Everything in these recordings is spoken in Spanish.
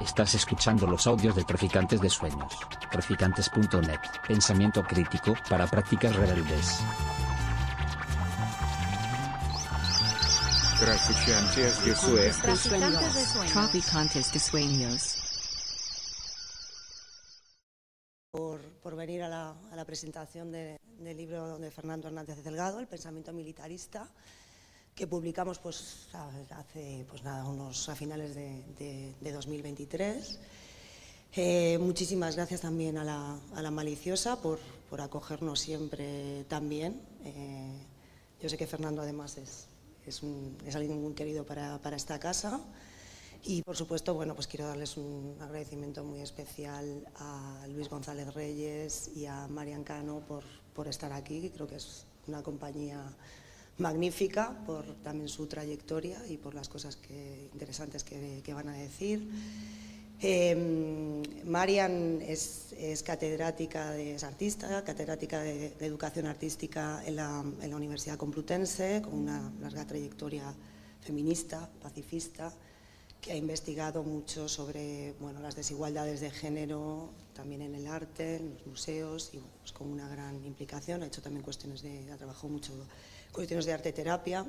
Estás escuchando los audios de Traficantes de Sueños. Traficantes.net. Pensamiento crítico para prácticas rebeldes. Traficantes de Sueños. Traficantes de sueños. De por, por venir a la, a la presentación de- del libro de Fernando Hernández Delgado, El pensamiento militarista, que publicamos pues, hace pues, nada, unos, a finales de, de- de 2023. Eh, muchísimas gracias también a la, a la Maliciosa por, por acogernos siempre tan bien. Eh, yo sé que Fernando además es, es, es alguien muy querido para, para esta casa. Y por supuesto, bueno, pues quiero darles un agradecimiento muy especial a Luis González Reyes y a Marian Cano por, por estar aquí, que creo que es una compañía magnífica por también su trayectoria y por las cosas interesantes que, van a decir. Eh, Marian es, catedrática, es artista, catedrática de, educación artística en la, Universidad Complutense, con una larga trayectoria feminista, pacifista, que ha investigado mucho sobre bueno, las desigualdades de género, también en el arte, en los museos, y con una gran implicación. Ha hecho también cuestiones de, ha trabajado mucho cuestiones de arte terapia.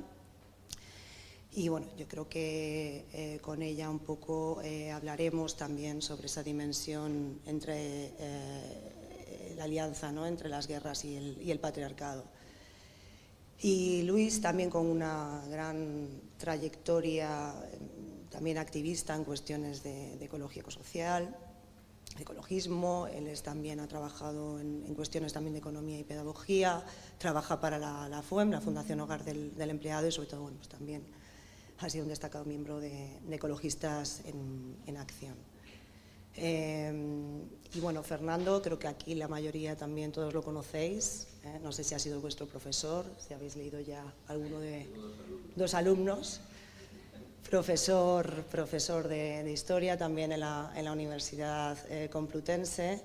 Y bueno, yo creo que eh, con ella un poco eh, hablaremos también sobre esa dimensión entre eh, la alianza ¿no? entre las guerras y el, patriarcado. Y Luis también con una gran trayectoria, también activista en cuestiones de, de de ecologismo, él también ha trabajado en, cuestiones también de economía y pedagogía, trabaja para la, la FUEM, la Fundación Hogar del, Empleado, y sobre todo pues también ha sido un destacado miembro de, Ecologistas en, en Acción. Eh, y bueno, Fernando, creo que aquí la mayoría también todos lo conocéis. ¿eh? No sé si ha sido vuestro profesor, si habéis leído ya alguno de dos alumnos. Profesor, profesor de, historia también en la, Universidad eh, Complutense,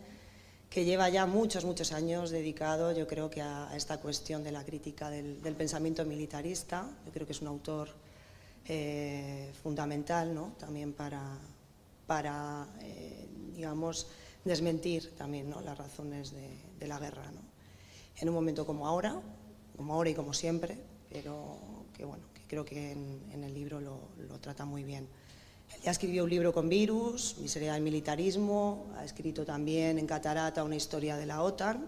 que lleva ya muchos, muchos años dedicado, yo creo que a, esta cuestión de la crítica del, pensamiento militarista. Yo creo que es un autor eh, fundamental ¿no? también para, para eh, digamos, desmentir también ¿no? las razones de, la guerra. ¿no? En un momento como ahora, como ahora y como siempre, pero que bueno, creo que en, el libro lo, trata muy bien. Él ya escribió un libro con virus, Miseria del militarismo, ha escrito también en Catarata una historia de la OTAN.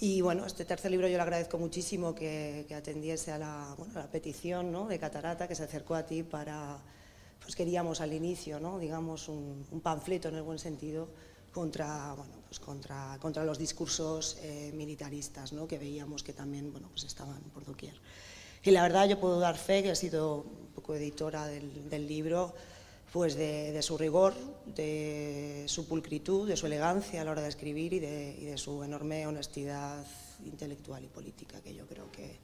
Y bueno, este tercer libro yo le agradezco muchísimo que, atendiese a la, petición de Catarata, que se acercó a ti para, pues queríamos al inicio, digamos, un, panfleto en el buen sentido contra, bueno, pues contra, contra los discursos eh, militaristas que veíamos que también bueno, pues estaban por doquier. Y la verdad yo puedo dar fe, que he sido un poco editora del, libro, pues de, su rigor, de su pulcritud, de su elegancia a la hora de escribir y de, y de su enorme honestidad intelectual y política, que yo creo que,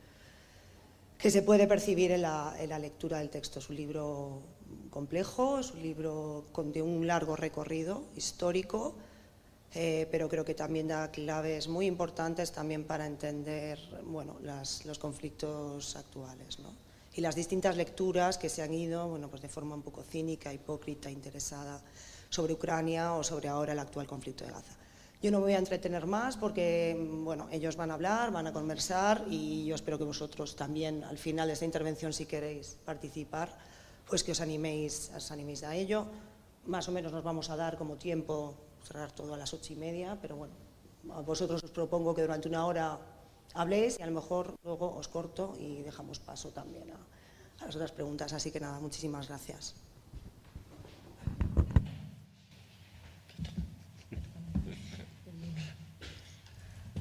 que se puede percibir en la, en la, lectura del texto. Es un libro complejo, es un libro con, de un largo recorrido histórico, eh, pero creo que también da claves muy importantes también para entender bueno, las, los conflictos actuales. Y las distintas lecturas que se han ido bueno, pues de forma un poco cínica, hipócrita, interesada sobre Ucrania o sobre ahora el actual conflicto de Gaza. Yo no me voy a entretener más porque bueno, ellos van a hablar, van a conversar y yo espero que vosotros también al final de esta intervención, si queréis participar, pues que os animéis, os animéis a ello. Más o menos nos vamos a dar como tiempo cerrar todo a las ocho y media, pero bueno, a vosotros os propongo que durante una hora habléis y a lo mejor luego os corto y dejamos paso también a, las otras preguntas. Así que nada, muchísimas gracias.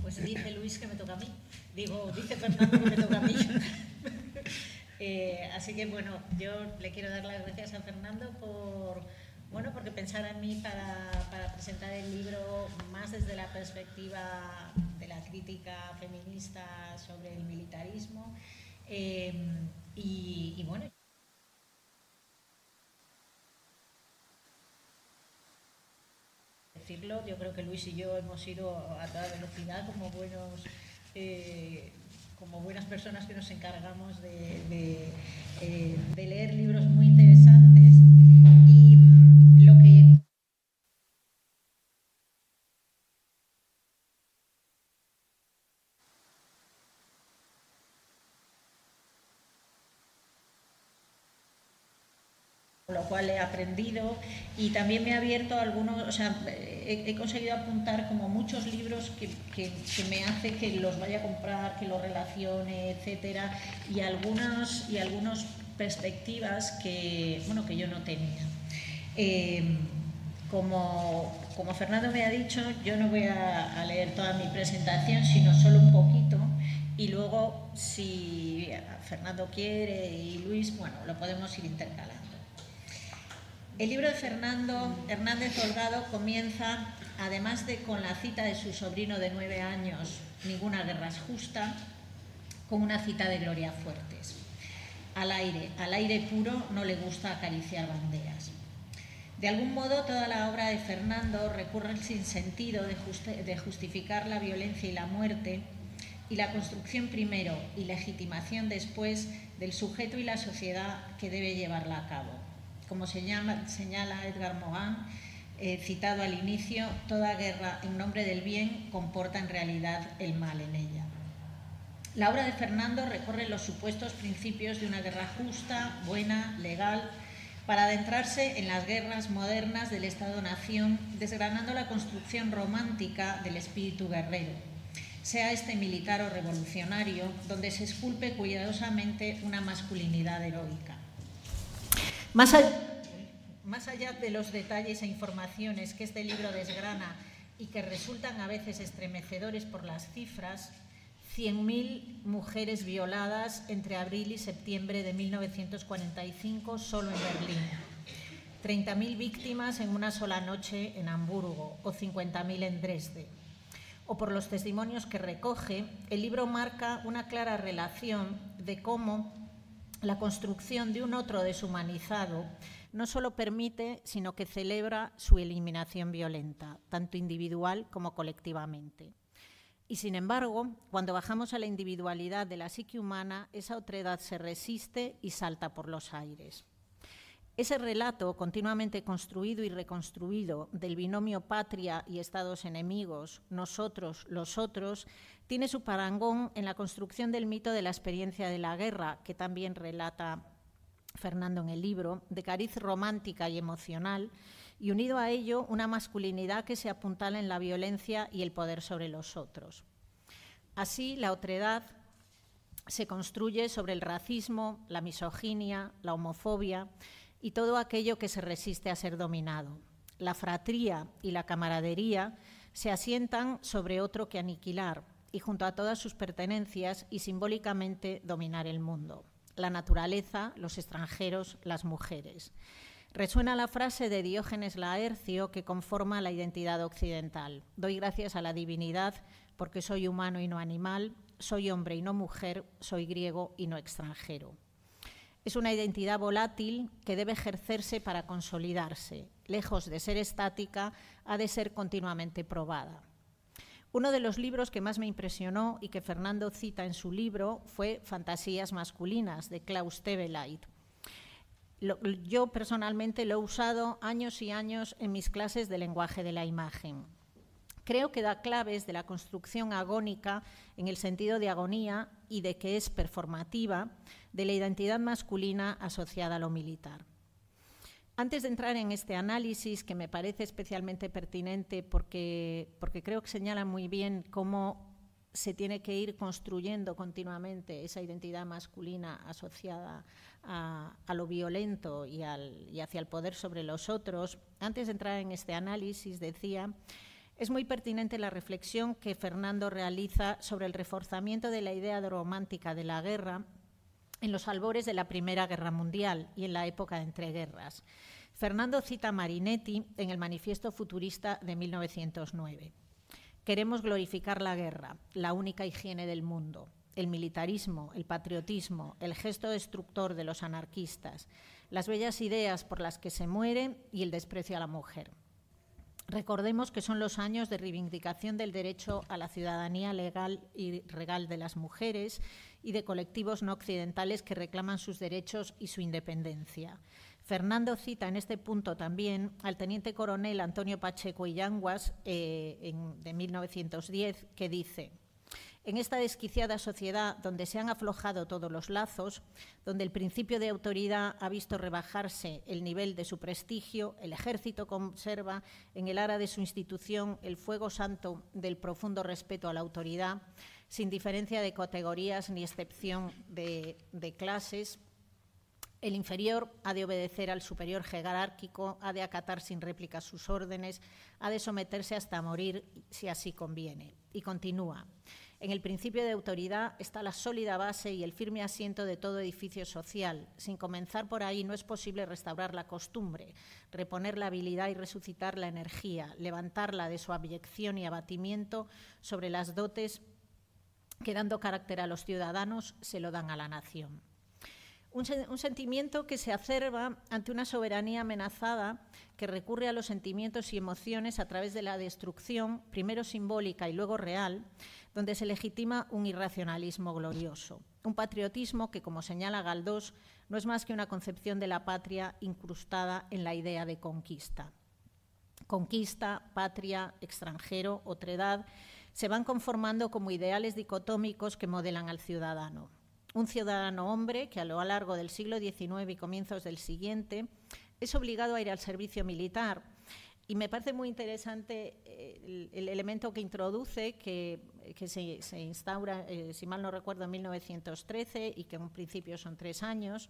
Pues dice Luis que me toca a mí. Digo, dice Fernando que me toca a mí. eh, así que bueno, yo le quiero dar las gracias a Fernando por, bueno, porque pensara en mí para, presentar el libro más desde la perspectiva de la crítica feminista sobre el militarismo. Eh, y, bueno. Decirlo, yo creo que Luis y yo hemos ido a toda velocidad como buenos. Eh, como buenas personas que nos encargamos de, eh, de leer libros muy interesantes y, lo cual he aprendido y también me ha abierto algunos, o sea, he, conseguido apuntar como muchos libros que, que, me hace que los vaya a comprar, que los relacione, etcétera, y algunas y algunas perspectivas que, bueno, que yo no tenía. Eh, como, como, Fernando me ha dicho, yo no voy a, a leer toda mi presentación, sino solo un poquito, y luego, si Fernando quiere y Luis, bueno, lo podemos ir intercalando. El libro de Fernando Hernández Holgado comienza, además de con la cita de su sobrino de nueve años, Ninguna guerra es justa, con una cita de Gloria Fuertes. Al aire, al aire puro no le gusta acariciar banderas. De algún modo, toda la obra de Fernando recurre al sinsentido de, de justificar la violencia y la muerte y la construcción primero y legitimación después del sujeto y la sociedad que debe llevarla a cabo como señala Edgar Morin, eh, citado al inicio, toda guerra en nombre del bien comporta en realidad el mal en ella. La obra de Fernando recorre los supuestos principios de una guerra justa, buena, legal, para adentrarse en las guerras modernas del Estado-Nación, desgranando la construcción romántica del espíritu guerrero, sea este militar o revolucionario, donde se esculpe cuidadosamente una masculinidad heroica. Más allá, de los detalles e informaciones que este libro desgrana y que resultan a veces estremecedores por las cifras, 100.000 mujeres violadas entre abril y septiembre de 1945 solo en Berlín, 30.000 víctimas en una sola noche en Hamburgo o 50.000 en Dresde. O por los testimonios que recoge, el libro marca una clara relación de cómo la construcción de un otro deshumanizado no solo permite, sino que celebra su eliminación violenta, tanto individual como colectivamente. Y sin embargo, cuando bajamos a la individualidad de la psique humana, esa otredad se resiste y salta por los aires. Ese relato continuamente construido y reconstruido del binomio patria y estados enemigos, nosotros, los otros, tiene su parangón en la construcción del mito de la experiencia de la guerra, que también relata Fernando en el libro, de cariz romántica y emocional, y unido a ello una masculinidad que se apuntala en la violencia y el poder sobre los otros. Así, la otredad se construye sobre el racismo, la misoginia, la homofobia, y todo aquello que se resiste a ser dominado. La fratría y la camaradería se asientan sobre otro que aniquilar y junto a todas sus pertenencias y simbólicamente dominar el mundo. La naturaleza, los extranjeros, las mujeres. Resuena la frase de Diógenes Laercio que conforma la identidad occidental. Doy gracias a la divinidad porque soy humano y no animal, soy hombre y no mujer, soy griego y no extranjero. Es una identidad volátil que debe ejercerse para consolidarse. Lejos de ser estática, ha de ser continuamente probada. Uno de los libros que más me impresionó y que Fernando cita en su libro fue Fantasías masculinas de Klaus Tebeleit. yo personalmente lo he usado años y años en mis clases de lenguaje de la imagen. Creo que da claves de la construcción agónica en el sentido de agonía y de que es performativa de la identidad masculina asociada a lo militar. Antes de entrar en este análisis, que me parece especialmente pertinente porque, creo que señala muy bien cómo se tiene que ir construyendo continuamente esa identidad masculina asociada a, lo violento y, y, hacia el poder sobre los otros. Antes de entrar en este análisis, decía, es muy pertinente la reflexión que Fernando realiza sobre el reforzamiento de la idea romántica de la guerra en los albores de la Primera Guerra Mundial y en la época de entreguerras. Fernando cita Marinetti en el Manifiesto Futurista de 1909. Queremos glorificar la guerra, la única higiene del mundo, el militarismo, el patriotismo, el gesto destructor de los anarquistas, las bellas ideas por las que se muere y el desprecio a la mujer. Recordemos que son los años de reivindicación del derecho a la ciudadanía legal y regal de las mujeres y de colectivos no occidentales que reclaman sus derechos y su independencia. Fernando cita en este punto también al teniente coronel Antonio Pacheco Illanguas eh, de 1910, que dice En esta desquiciada sociedad donde se han aflojado todos los lazos, donde el principio de autoridad ha visto rebajarse el nivel de su prestigio, el ejército conserva en el ara de su institución el fuego santo del profundo respeto a la autoridad, sin diferencia de categorías ni excepción de, clases, el inferior ha de obedecer al superior jerárquico, ha de acatar sin réplica sus órdenes, ha de someterse hasta morir si así conviene. Y continúa. En el principio de autoridad está la sólida base y el firme asiento de todo edificio social. Sin comenzar por ahí no es posible restaurar la costumbre, reponer la habilidad y resucitar la energía, levantarla de su abyección y abatimiento sobre las dotes que dando carácter a los ciudadanos se lo dan a la nación. Un, sentimiento que se acerba ante una soberanía amenazada que recurre a los sentimientos y emociones a través de la destrucción, primero simbólica y luego real, donde se legitima un irracionalismo glorioso. Un patriotismo que, como señala Galdós, no es más que una concepción de la patria incrustada en la idea de conquista. Conquista, patria, extranjero, otredad, se van conformando como ideales dicotómicos que modelan al ciudadano un ciudadano hombre que a lo largo del siglo XIX y comienzos del siguiente es obligado a ir al servicio militar. Y me parece muy interesante eh, el, elemento que introduce, que, se, instaura, eh, si mal no recuerdo, en 1913 y que en un principio son tres años,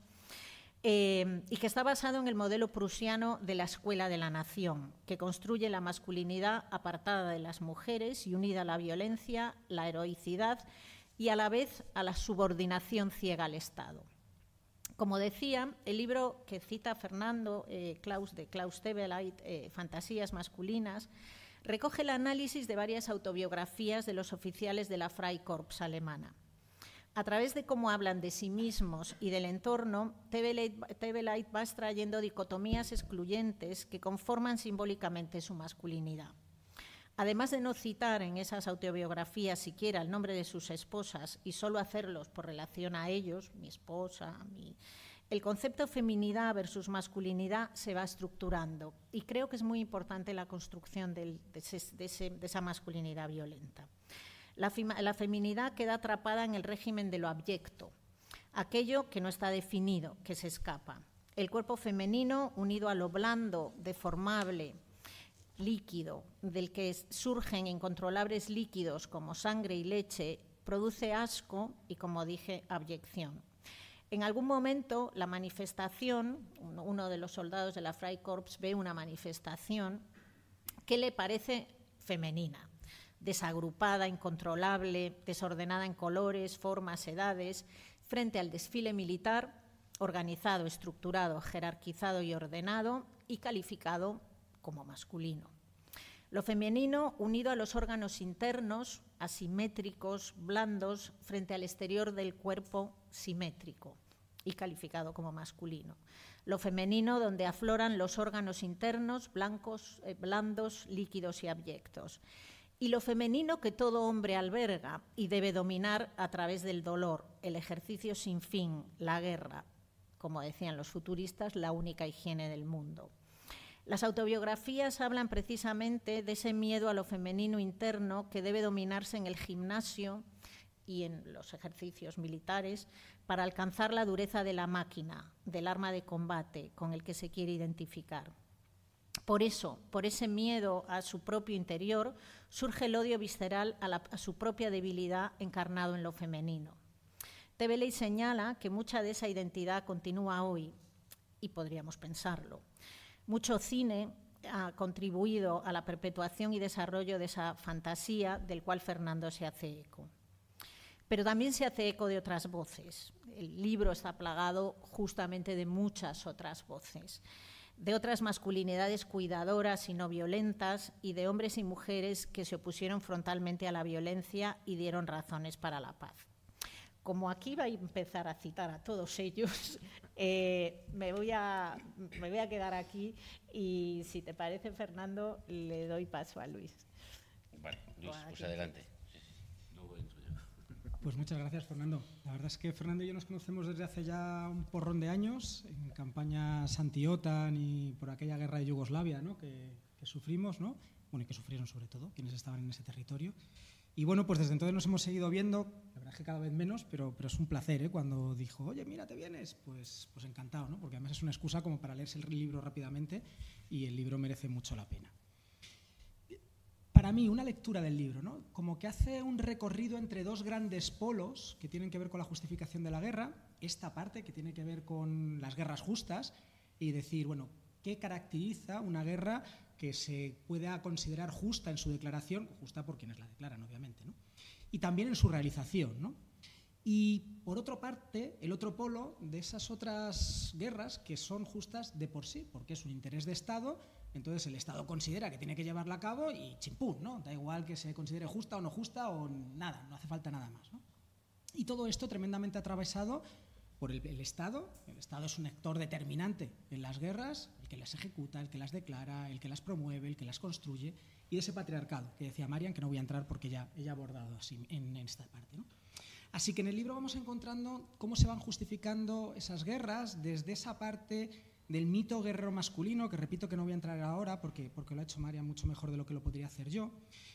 eh, y que está basado en el modelo prusiano de la Escuela de la Nación, que construye la masculinidad apartada de las mujeres y unida a la violencia, la heroicidad y a la vez a la subordinación ciega al Estado. Como decía, el libro que cita Fernando eh, Klaus de Klaus Tebeleit, eh, Fantasías masculinas, recoge el análisis de varias autobiografías de los oficiales de la Freikorps alemana. A través de cómo hablan de sí mismos y del entorno, Tebeleit va extrayendo dicotomías excluyentes que conforman simbólicamente su masculinidad. Además de no citar en esas autobiografías siquiera el nombre de sus esposas y solo hacerlos por relación a ellos, mi esposa, el concepto feminidad versus masculinidad se va estructurando y creo que es muy importante la construcción de, esa masculinidad violenta. La, feminidad queda atrapada en el régimen de lo abyecto, aquello que no está definido, que se escapa. El cuerpo femenino unido a lo blando, deformable, líquido del que surgen incontrolables líquidos como sangre y leche produce asco y, como dije, abyección. En algún momento la manifestación, uno de los soldados de la Freikorps ve una manifestación que le parece femenina, desagrupada, incontrolable, desordenada en colores, formas, edades, frente al desfile militar organizado, estructurado, jerarquizado y ordenado y calificado como masculino. Lo femenino unido a los órganos internos, asimétricos, blandos, frente al exterior del cuerpo simétrico y calificado como masculino. Lo femenino donde afloran los órganos internos, blancos, eh, blandos, líquidos y abyectos. Y lo femenino que todo hombre alberga y debe dominar a través del dolor, el ejercicio sin fin, la guerra, como decían los futuristas, la única higiene del mundo. Las autobiografías hablan precisamente de ese miedo a lo femenino interno que debe dominarse en el gimnasio y en los ejercicios militares para alcanzar la dureza de la máquina, del arma de combate con el que se quiere identificar. Por eso, por ese miedo a su propio interior, surge el odio visceral a, su propia debilidad encarnado en lo femenino. Tebeley señala que mucha de esa identidad continúa hoy, y podríamos pensarlo. Mucho cine ha contribuido a la perpetuación y desarrollo de esa fantasía del cual Fernando se hace eco. Pero también se hace eco de otras voces. El libro está plagado justamente de muchas otras voces, de otras masculinidades cuidadoras y no violentas y de hombres y mujeres que se opusieron frontalmente a la violencia y dieron razones para la paz como aquí va a empezar a citar a todos ellos, eh, me, voy a, me voy a quedar aquí y si te parece, Fernando, le doy paso a Luis. Bueno, Luis, pues adelante. Pues muchas gracias, Fernando. La verdad es que Fernando y yo nos conocemos desde hace ya un porrón de años, en campañas anti-OTAN y por aquella guerra de Yugoslavia ¿no? que, sufrimos, ¿no? bueno, y que sufrieron sobre todo quienes estaban en ese territorio. Y bueno, pues desde entonces nos hemos seguido viendo, la verdad es que cada vez menos, pero, pero es un placer, ¿eh? Cuando dijo, oye, mira, te vienes, pues, pues encantado, ¿no? Porque además es una excusa como para leerse el libro rápidamente y el libro merece mucho la pena. Para mí, una lectura del libro, ¿no? Como que hace un recorrido entre dos grandes polos que tienen que ver con la justificación de la guerra, esta parte que tiene que ver con las guerras justas y decir, bueno, ¿qué caracteriza una guerra que se pueda considerar justa en su declaración, justa por quienes la declaran, obviamente, ¿no? y también en su realización. ¿no? Y por otra parte, el otro polo de esas otras guerras que son justas de por sí, porque es un interés de Estado, entonces el Estado considera que tiene que llevarla a cabo y chimpún, ¿no? Da igual que se considere justa o no justa o nada, no hace falta nada más. ¿no? Y todo esto tremendamente atravesado por el, el, Estado. El Estado es un actor determinante en las guerras, el que las ejecuta, el que las declara, el que las promueve, el que las construye, y ese patriarcado que decía Marian, que no voy a entrar porque ya ella ha abordado así en, en esta parte. ¿no? Así que en el libro vamos encontrando cómo se van justificando esas guerras desde esa parte del mito guerrero masculino, que repito que no voy a entrar ahora porque, porque lo ha hecho María mucho mejor de lo que lo podría hacer yo,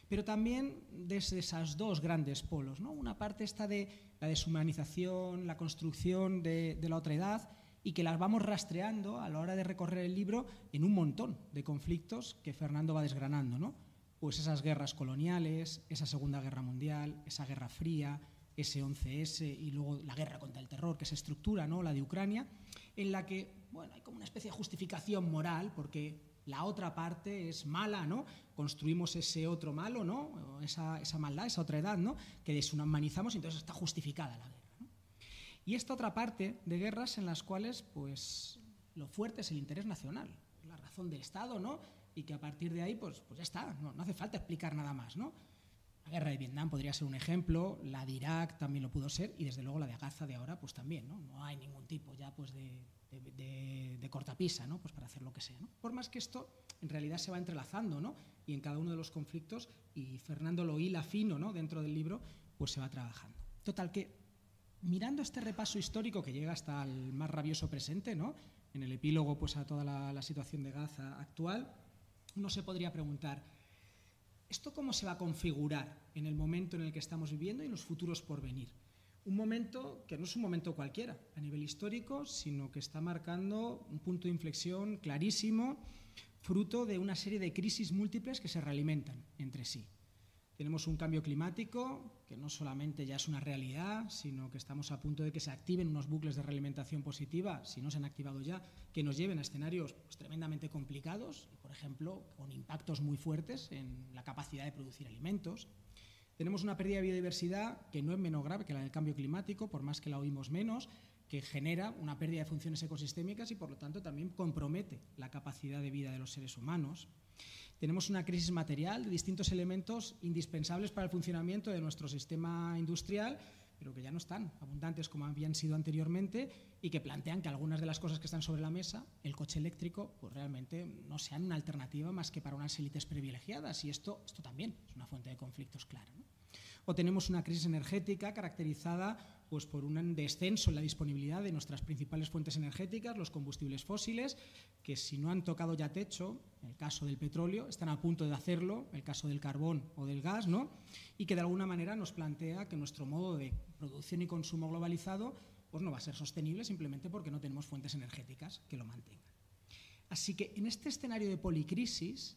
pero también desde esas dos grandes polos. ¿no? Una parte está de la deshumanización, la construcción de, de la otra edad, y que las vamos rastreando a la hora de recorrer el libro en un montón de conflictos que Fernando va desgranando. ¿no? Pues esas guerras coloniales, esa Segunda Guerra Mundial, esa Guerra Fría, ese 11S y luego la guerra contra el terror que se estructura, ¿no? la de Ucrania, en la que bueno, hay como una especie de justificación moral, porque la otra parte es mala, ¿no? Construimos ese otro malo, ¿no? Esa, esa maldad, esa otra edad, ¿no? Que deshumanizamos y entonces está justificada la guerra. ¿no? Y esta otra parte de guerras en las cuales, pues, lo fuerte es el interés nacional, la razón del Estado, ¿no? Y que a partir de ahí, pues, pues ya está, no, no hace falta explicar nada más, ¿no? La guerra de Vietnam podría ser un ejemplo, la de Irak también lo pudo ser y desde luego la de Gaza de ahora pues también, ¿no? No hay ningún tipo ya pues de, cortapisa, ¿no? Pues para hacer lo que sea, ¿no? Por más que esto en realidad se va entrelazando, ¿no? Y en cada uno de los conflictos y Fernando lo hila fino, ¿no? Dentro del libro pues se va trabajando. Total que mirando este repaso histórico que llega hasta el más rabioso presente, ¿no? En el epílogo pues a toda la, la situación de Gaza actual, uno se podría preguntar ¿Esto cómo se va a configurar en el momento en el que estamos viviendo y en los futuros por venir? Un momento que no es un momento cualquiera a nivel histórico, sino que está marcando un punto de inflexión clarísimo, fruto de una serie de crisis múltiples que se realimentan entre sí. Tenemos un cambio climático que no solamente ya es una realidad, sino que estamos a punto de que se activen unos bucles de realimentación positiva, si no se han activado ya, que nos lleven a escenarios pues, tremendamente complicados, por ejemplo, con impactos muy fuertes en la capacidad de producir alimentos. Tenemos una pérdida de biodiversidad que no es menos grave que la del cambio climático, por más que la oímos menos, que genera una pérdida de funciones ecosistémicas y, por lo tanto, también compromete la capacidad de vida de los seres humanos. Tenemos una crisis material de distintos elementos indispensables para el funcionamiento de nuestro sistema industrial, pero que ya no están abundantes como habían sido anteriormente y que plantean que algunas de las cosas que están sobre la mesa, el coche eléctrico, pues realmente no sean una alternativa más que para unas élites privilegiadas. Y esto, esto también es una fuente de conflictos clara. O tenemos una crisis energética caracterizada pues, por un descenso en la disponibilidad de nuestras principales fuentes energéticas, los combustibles fósiles, que si no han tocado ya techo, en el caso del petróleo, están a punto de hacerlo, el caso del carbón o del gas, ¿no? y que de alguna manera nos plantea que nuestro modo de producción y consumo globalizado pues no va a ser sostenible simplemente porque no tenemos fuentes energéticas que lo mantengan. Así que en este escenario de policrisis,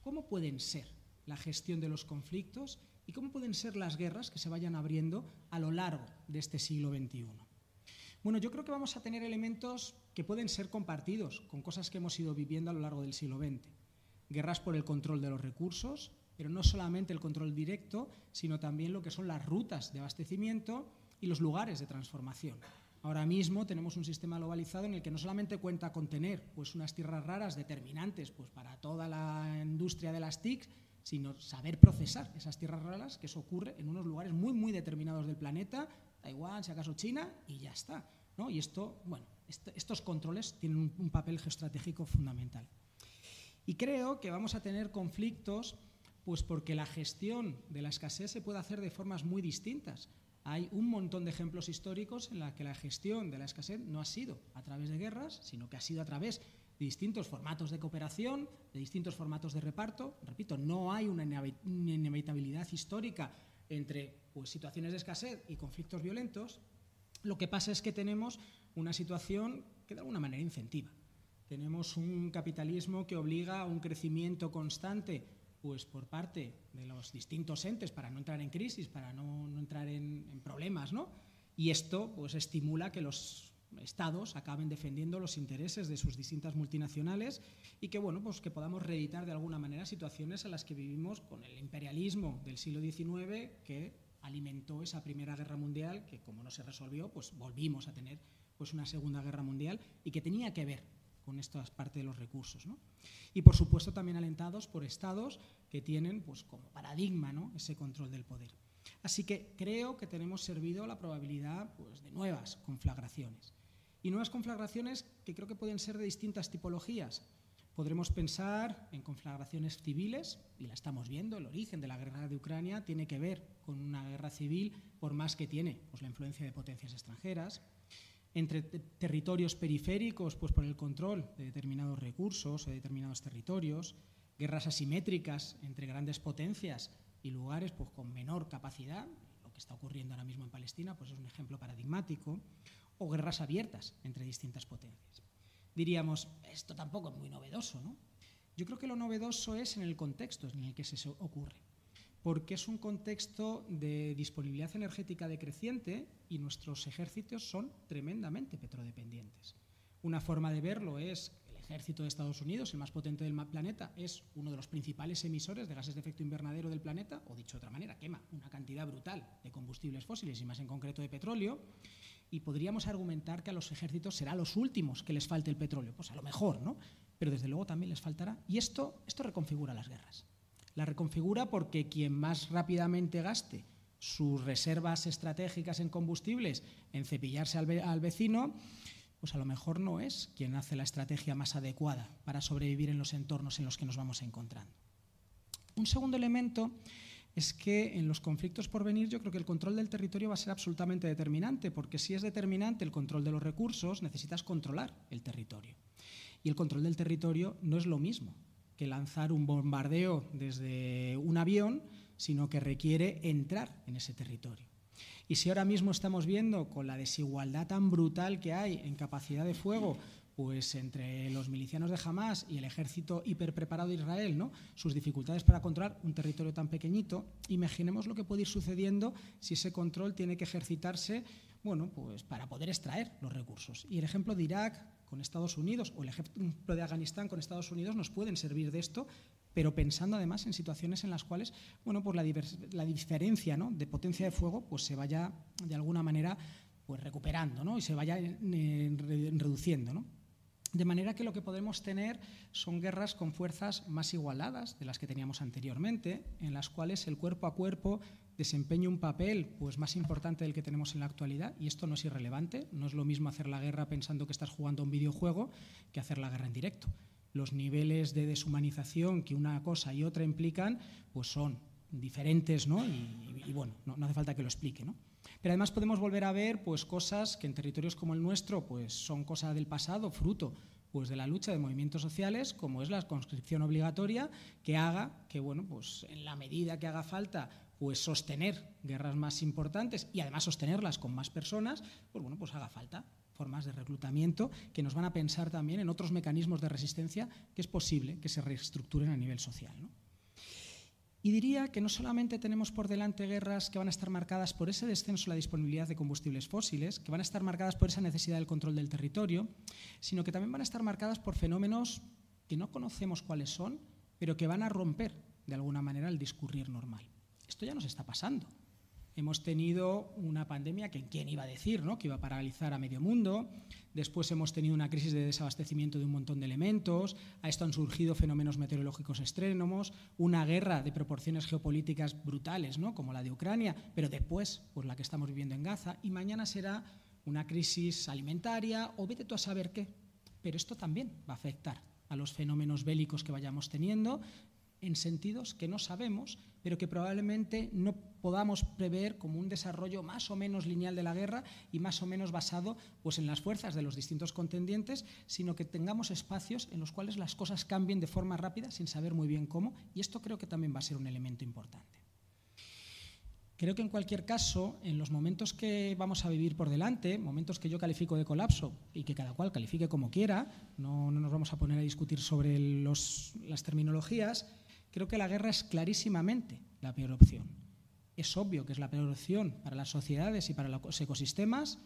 ¿cómo pueden ser la gestión de los conflictos y cómo pueden ser las guerras que se vayan abriendo a lo largo de este siglo XXI? Bueno, yo creo que vamos a tener elementos que pueden ser compartidos con cosas que hemos ido viviendo a lo largo del siglo XX. Guerras por el control de los recursos, pero no solamente el control directo, sino también lo que son las rutas de abastecimiento y los lugares de transformación. Ahora mismo tenemos un sistema globalizado en el que no solamente cuenta con tener pues, unas tierras raras determinantes pues, para toda la industria de las TIC, sino saber procesar esas tierras raras, que eso ocurre en unos lugares muy, muy determinados del planeta, Taiwán, si acaso China, y ya está. ¿no? Y esto, bueno, est estos controles tienen un, papel geoestratégico fundamental. Y creo que vamos a tener conflictos pues porque la gestión de la escasez se puede hacer de formas muy distintas. Hay un montón de ejemplos históricos en los que la gestión de la escasez no ha sido a través de guerras, sino que ha sido a través distintos formatos de cooperación, de distintos formatos de reparto. Repito, no hay una inevitabilidad histórica entre pues, situaciones de escasez y conflictos violentos. Lo que pasa es que tenemos una situación que de alguna manera incentiva. Tenemos un capitalismo que obliga a un crecimiento constante pues por parte de los distintos entes para no entrar en crisis, para no, entrar en, en, problemas, ¿no? Y esto pues estimula que los estados acaben defendiendo los intereses de sus distintas multinacionales y que bueno pues que podamos reeditar de alguna manera situaciones en las que vivimos con el imperialismo del siglo XIX que alimentó esa primera guerra mundial que como no se resolvió pues volvimos a tener pues una segunda guerra mundial y que tenía que ver con esta parte de los recursos ¿no? y por supuesto también alentados por estados que tienen pues como paradigma ¿no? ese control del poder así que creo que tenemos servido la probabilidad pues, de nuevas conflagraciones y nuevas conflagraciones que creo que pueden ser de distintas tipologías. Podremos pensar en conflagraciones civiles, y la estamos viendo, el origen de la guerra de Ucrania tiene que ver con una guerra civil, por más que tiene pues, la influencia de potencias extranjeras. Entre territorios periféricos, pues por el control de determinados recursos o de determinados territorios. Guerras asimétricas entre grandes potencias y lugares pues, con menor capacidad. Lo que está ocurriendo ahora mismo en Palestina pues, es un ejemplo paradigmático o guerras abiertas entre distintas potencias. Diríamos, esto tampoco es muy novedoso, ¿no? Yo creo que lo novedoso es en el contexto en el que se ocurre, porque es un contexto de disponibilidad energética decreciente y nuestros ejércitos son tremendamente petrodependientes. Una forma de verlo es el ejército de Estados Unidos, el más potente del planeta, es uno de los principales emisores de gases de efecto invernadero del planeta, o dicho de otra manera, quema una cantidad brutal de combustibles fósiles y más en concreto de petróleo, y podríamos argumentar que a los ejércitos será los últimos que les falte el petróleo. Pues a lo mejor, ¿no? Pero desde luego también les faltará. Y esto, esto reconfigura las guerras. La reconfigura porque quien más rápidamente gaste sus reservas estratégicas en combustibles en cepillarse al, al vecino, pues a lo mejor no es quien hace la estrategia más adecuada para sobrevivir en los entornos en los que nos vamos encontrando. Un segundo elemento es que en los conflictos por venir yo creo que el control del territorio va a ser absolutamente determinante, porque si es determinante el control de los recursos, necesitas controlar el territorio. Y el control del territorio no es lo mismo que lanzar un bombardeo desde un avión, sino que requiere entrar en ese territorio. Y si ahora mismo estamos viendo con la desigualdad tan brutal que hay en capacidad de fuego pues entre los milicianos de Hamas y el ejército hiperpreparado de Israel, ¿no? sus dificultades para controlar un territorio tan pequeñito, imaginemos lo que puede ir sucediendo si ese control tiene que ejercitarse bueno, pues para poder extraer los recursos. Y el ejemplo de Irak con Estados Unidos o el ejemplo de Afganistán con Estados Unidos nos pueden servir de esto, pero pensando además en situaciones en las cuales bueno, pues la, la diferencia de potencia de fuego pues se vaya de alguna manera pues recuperando ¿no? y se vaya eh, reduciendo. ¿no? De manera que lo que podemos tener son guerras con fuerzas más igualadas de las que teníamos anteriormente, en las cuales el cuerpo a cuerpo desempeña un papel pues, más importante del que tenemos en la actualidad, y esto no es irrelevante, no es lo mismo hacer la guerra pensando que estás jugando a un videojuego que hacer la guerra en directo. Los niveles de deshumanización que una cosa y otra implican pues son diferentes, ¿no? Y, bueno, no, hace falta que lo explique, ¿no? Pero además podemos volver a ver pues, cosas que en territorios como el nuestro pues, son cosas del pasado, fruto pues, de la lucha de movimientos sociales, como es la conscripción obligatoria, que haga que, bueno, pues, en la medida que haga falta pues, sostener guerras más importantes y además sostenerlas con más personas, pues, bueno, pues haga falta formas de reclutamiento que nos van a pensar también en otros mecanismos de resistencia que es posible que se reestructuren a nivel social. Y diría que no solamente tenemos por delante guerras que van a estar marcadas por ese descenso en la disponibilidad de combustibles fósiles, que van a estar marcadas por esa necesidad del control del territorio, sino que también van a estar marcadas por fenómenos que no conocemos cuáles son, pero que van a romper de alguna manera el discurrir normal. Esto ya nos está pasando. Hemos tenido una pandemia que quién iba a decir, ¿no? que iba a paralizar a medio mundo. Después hemos tenido una crisis de desabastecimiento de un montón de elementos. A esto han surgido fenómenos meteorológicos extremos, una guerra de proporciones geopolíticas brutales, ¿no? como la de Ucrania, pero después, pues la que estamos viviendo en Gaza. Y mañana será una crisis alimentaria o vete tú a saber qué. Pero esto también va a afectar a los fenómenos bélicos que vayamos teniendo en sentidos que no sabemos, pero que probablemente no podamos prever como un desarrollo más o menos lineal de la guerra y más o menos basado pues, en las fuerzas de los distintos contendientes, sino que tengamos espacios en los cuales las cosas cambien de forma rápida sin saber muy bien cómo, y esto creo que también va a ser un elemento importante. Creo que en cualquier caso, en los momentos que vamos a vivir por delante, momentos que yo califico de colapso y que cada cual califique como quiera, no, nos vamos a poner a discutir sobre las terminologías, creo que la guerra es clarísimamente la peor opción. Es obvio que es la peor opción para las sociedades y para los ecosistemas.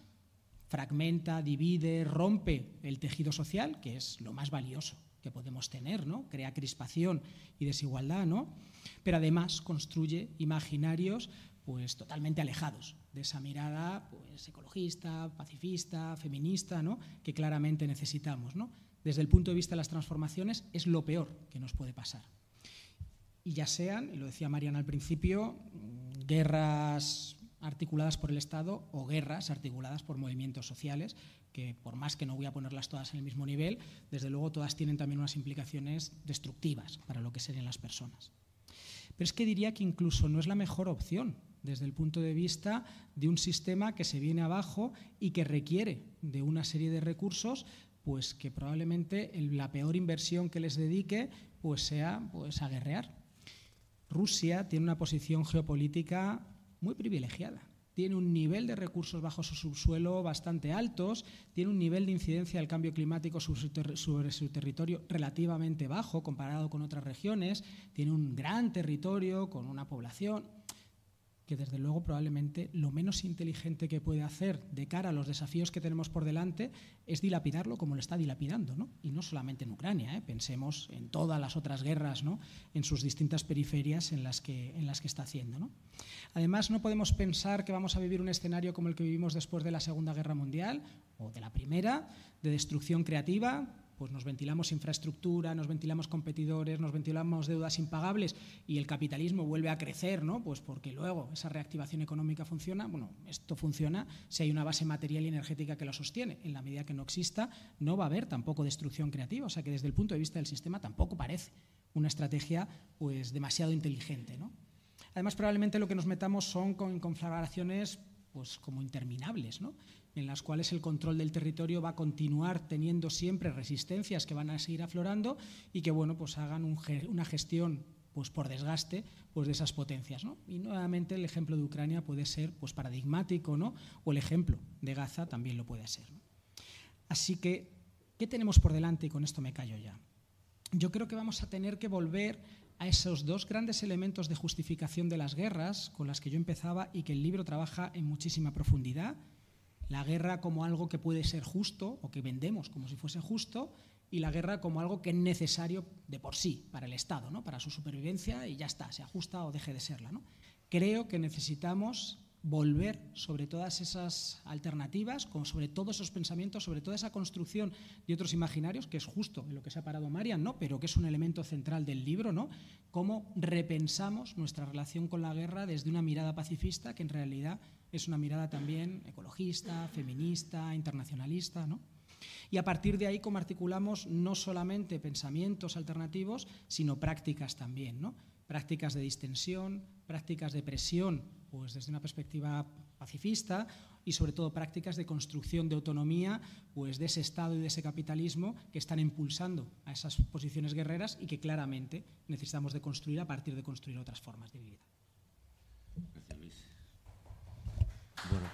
Fragmenta, divide, rompe el tejido social, que es lo más valioso que podemos tener, ¿no? Crea crispación y desigualdad, ¿no? Pero además construye imaginarios pues totalmente alejados de esa mirada pues, ecologista, pacifista, feminista, ¿no? que claramente necesitamos. ¿no? Desde el punto de vista de las transformaciones es lo peor que nos puede pasar. Y ya sean, y lo decía Mariana al principio, guerras articuladas por el Estado o guerras articuladas por movimientos sociales, que por más que no voy a ponerlas todas en el mismo nivel, desde luego todas tienen también unas implicaciones destructivas para lo que serían las personas. Pero es que diría que incluso no es la mejor opción desde el punto de vista de un sistema que se viene abajo y que requiere de una serie de recursos pues que probablemente la peor inversión que les dedique pues sea pues a guerrear. Rusia tiene una posición geopolítica muy privilegiada. Tiene un nivel de recursos bajo su subsuelo bastante altos, tiene un nivel de incidencia del cambio climático sobre su territorio relativamente bajo comparado con otras regiones, tiene un gran territorio con una población que desde luego probablemente lo menos inteligente que puede hacer de cara a los desafíos que tenemos por delante es dilapidarlo como lo está dilapidando, ¿no? Y no solamente en Ucrania, ¿eh? pensemos en todas las otras guerras, ¿no? En sus distintas periferias en las que, en las que está haciendo, ¿no? Además, no podemos pensar que vamos a vivir un escenario como el que vivimos después de la Segunda Guerra Mundial o de la Primera, de destrucción creativa, pues nos ventilamos infraestructura, nos ventilamos competidores, nos ventilamos deudas impagables y el capitalismo vuelve a crecer, ¿no? Pues porque luego esa reactivación económica funciona. Bueno, esto funciona si hay una base material y energética que lo sostiene. En la medida que no exista, no va a haber tampoco destrucción creativa. O sea que desde el punto de vista del sistema tampoco parece una estrategia pues demasiado inteligente, ¿no? Además, probablemente lo que nos metamos son con conflagraciones pues como interminables, ¿no? En las cuales el control del territorio va a continuar teniendo siempre resistencias que van a seguir aflorando y que bueno, pues hagan una gestión pues por desgaste pues de esas potencias. ¿no? Y nuevamente el ejemplo de Ucrania puede ser pues paradigmático, ¿no? o el ejemplo de Gaza también lo puede ser. Así que, ¿qué tenemos por delante? Y con esto me callo ya. Yo creo que vamos a tener que volver a esos dos grandes elementos de justificación de las guerras con las que yo empezaba y que el libro trabaja en muchísima profundidad, la guerra como algo que puede ser justo o que vendemos como si fuese justo y la guerra como algo que es necesario de por sí para el Estado, ¿no? para su supervivencia y ya está, se ajusta o deje de serla. ¿no? Creo que necesitamos volver sobre todas esas alternativas, sobre todos esos pensamientos, sobre toda esa construcción de otros imaginarios, que es justo en lo que se ha parado Marian, ¿no? pero que es un elemento central del libro, ¿no? cómo repensamos nuestra relación con la guerra desde una mirada pacifista que en realidad es una mirada también ecologista, feminista, internacionalista, ¿no? Y a partir de ahí, cómo articulamos no solamente pensamientos alternativos, sino prácticas también, ¿no? Prácticas de distensión, prácticas de presión, pues desde una perspectiva pacifista, y sobre todo prácticas de construcción de autonomía, pues de ese Estado y de ese capitalismo que están impulsando a esas posiciones guerreras y que claramente necesitamos de construir a partir de construir otras formas de vida. Bueno.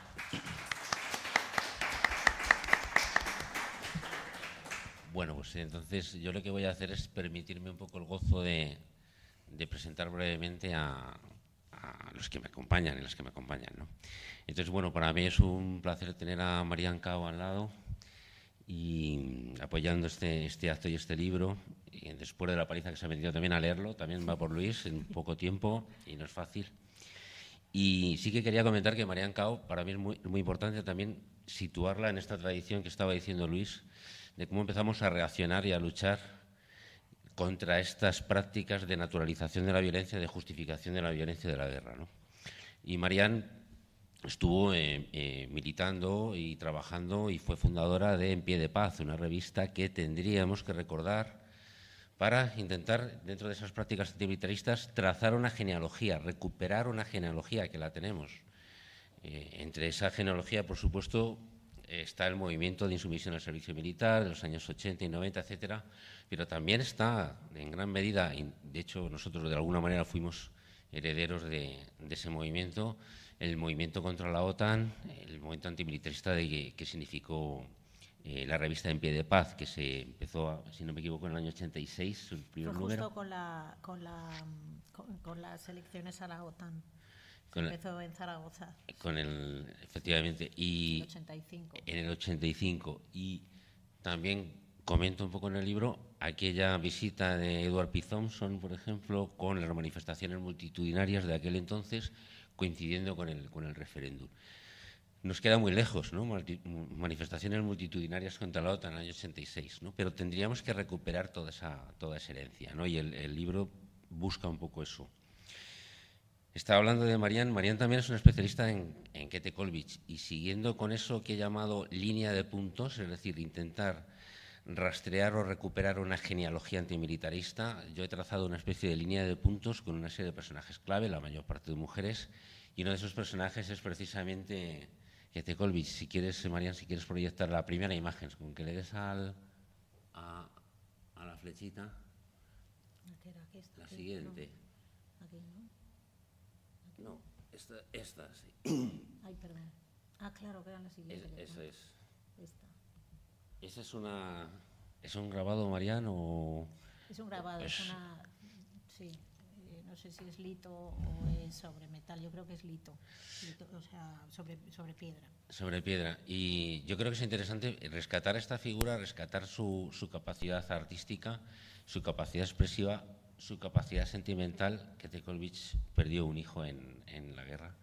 Bueno, pues entonces yo lo que voy a hacer es permitirme un poco el gozo de, presentar brevemente a, los que me acompañan y las que me acompañan. ¿no? Entonces, bueno, para mí es un placer tener a Marian Cao al lado y apoyando este, este acto y este libro. Y después de la paliza que se ha metido también a leerlo, también va por Luis en poco tiempo y no es fácil. Y sí que quería comentar que Marian Cao, para mí es muy, muy importante también situarla en esta tradición que estaba diciendo Luis, de cómo empezamos a reaccionar y a luchar contra estas prácticas de naturalización de la violencia, de justificación de la violencia de la guerra. ¿no? Y Marian estuvo eh, eh, militando y trabajando y fue fundadora de En Pie de Paz, una revista que tendríamos que recordar para intentar, dentro de esas prácticas antimilitaristas, trazar una genealogía, recuperar una genealogía que la tenemos. Eh, entre esa genealogía, por supuesto, está el movimiento de insumisión al servicio militar de los años 80 y 90, etcétera, pero también está, en gran medida, de hecho nosotros de alguna manera fuimos herederos de, ese movimiento, el movimiento contra la OTAN, el movimiento antimilitarista de, que significó eh, la revista En Pie de Paz, que se empezó, si no me equivoco, en el año 86, el primer Fue justo con, la, con, la, con, las elecciones a la OTAN. empezó en Zaragoza. Con el, efectivamente. Y en el 85. En el 85. Y también comento un poco en el libro aquella visita de Edward P. Thompson, por ejemplo, con las manifestaciones multitudinarias de aquel entonces, coincidiendo con el, con el referéndum nos queda muy lejos, ¿no? manifestaciones multitudinarias contra la OTAN en el año 86, ¿no? pero tendríamos que recuperar toda esa, herencia, ¿no? y el, libro busca un poco eso. Estaba hablando de Marian. Marian también es una especialista en, en Kete Kolbich y siguiendo con eso que he llamado línea de puntos, es decir, intentar rastrear o recuperar una genealogía antimilitarista, yo he trazado una especie de línea de puntos con una serie de personajes clave, la mayor parte de mujeres, y uno de esos personajes es precisamente que te Colbich, si quieres, Marian, si quieres proyectar la primera imagen, con que le des al, a, la flechita. la siguiente. no. esta, esta, sí. Ay, perdón. Ah, claro, que eran las siguientes. eso es. Esta. ¿Esa es una. ¿Es un grabado, Marian, o.? Es un grabado, es una. Sí no sé si es lito o es sobre metal, yo creo que es lito, o sea, sobre, sobre piedra. Sobre piedra. Y yo creo que es interesante rescatar esta figura, rescatar su, su capacidad artística, su capacidad expresiva, su capacidad sentimental, que Tekolvich perdió un hijo en, en la guerra,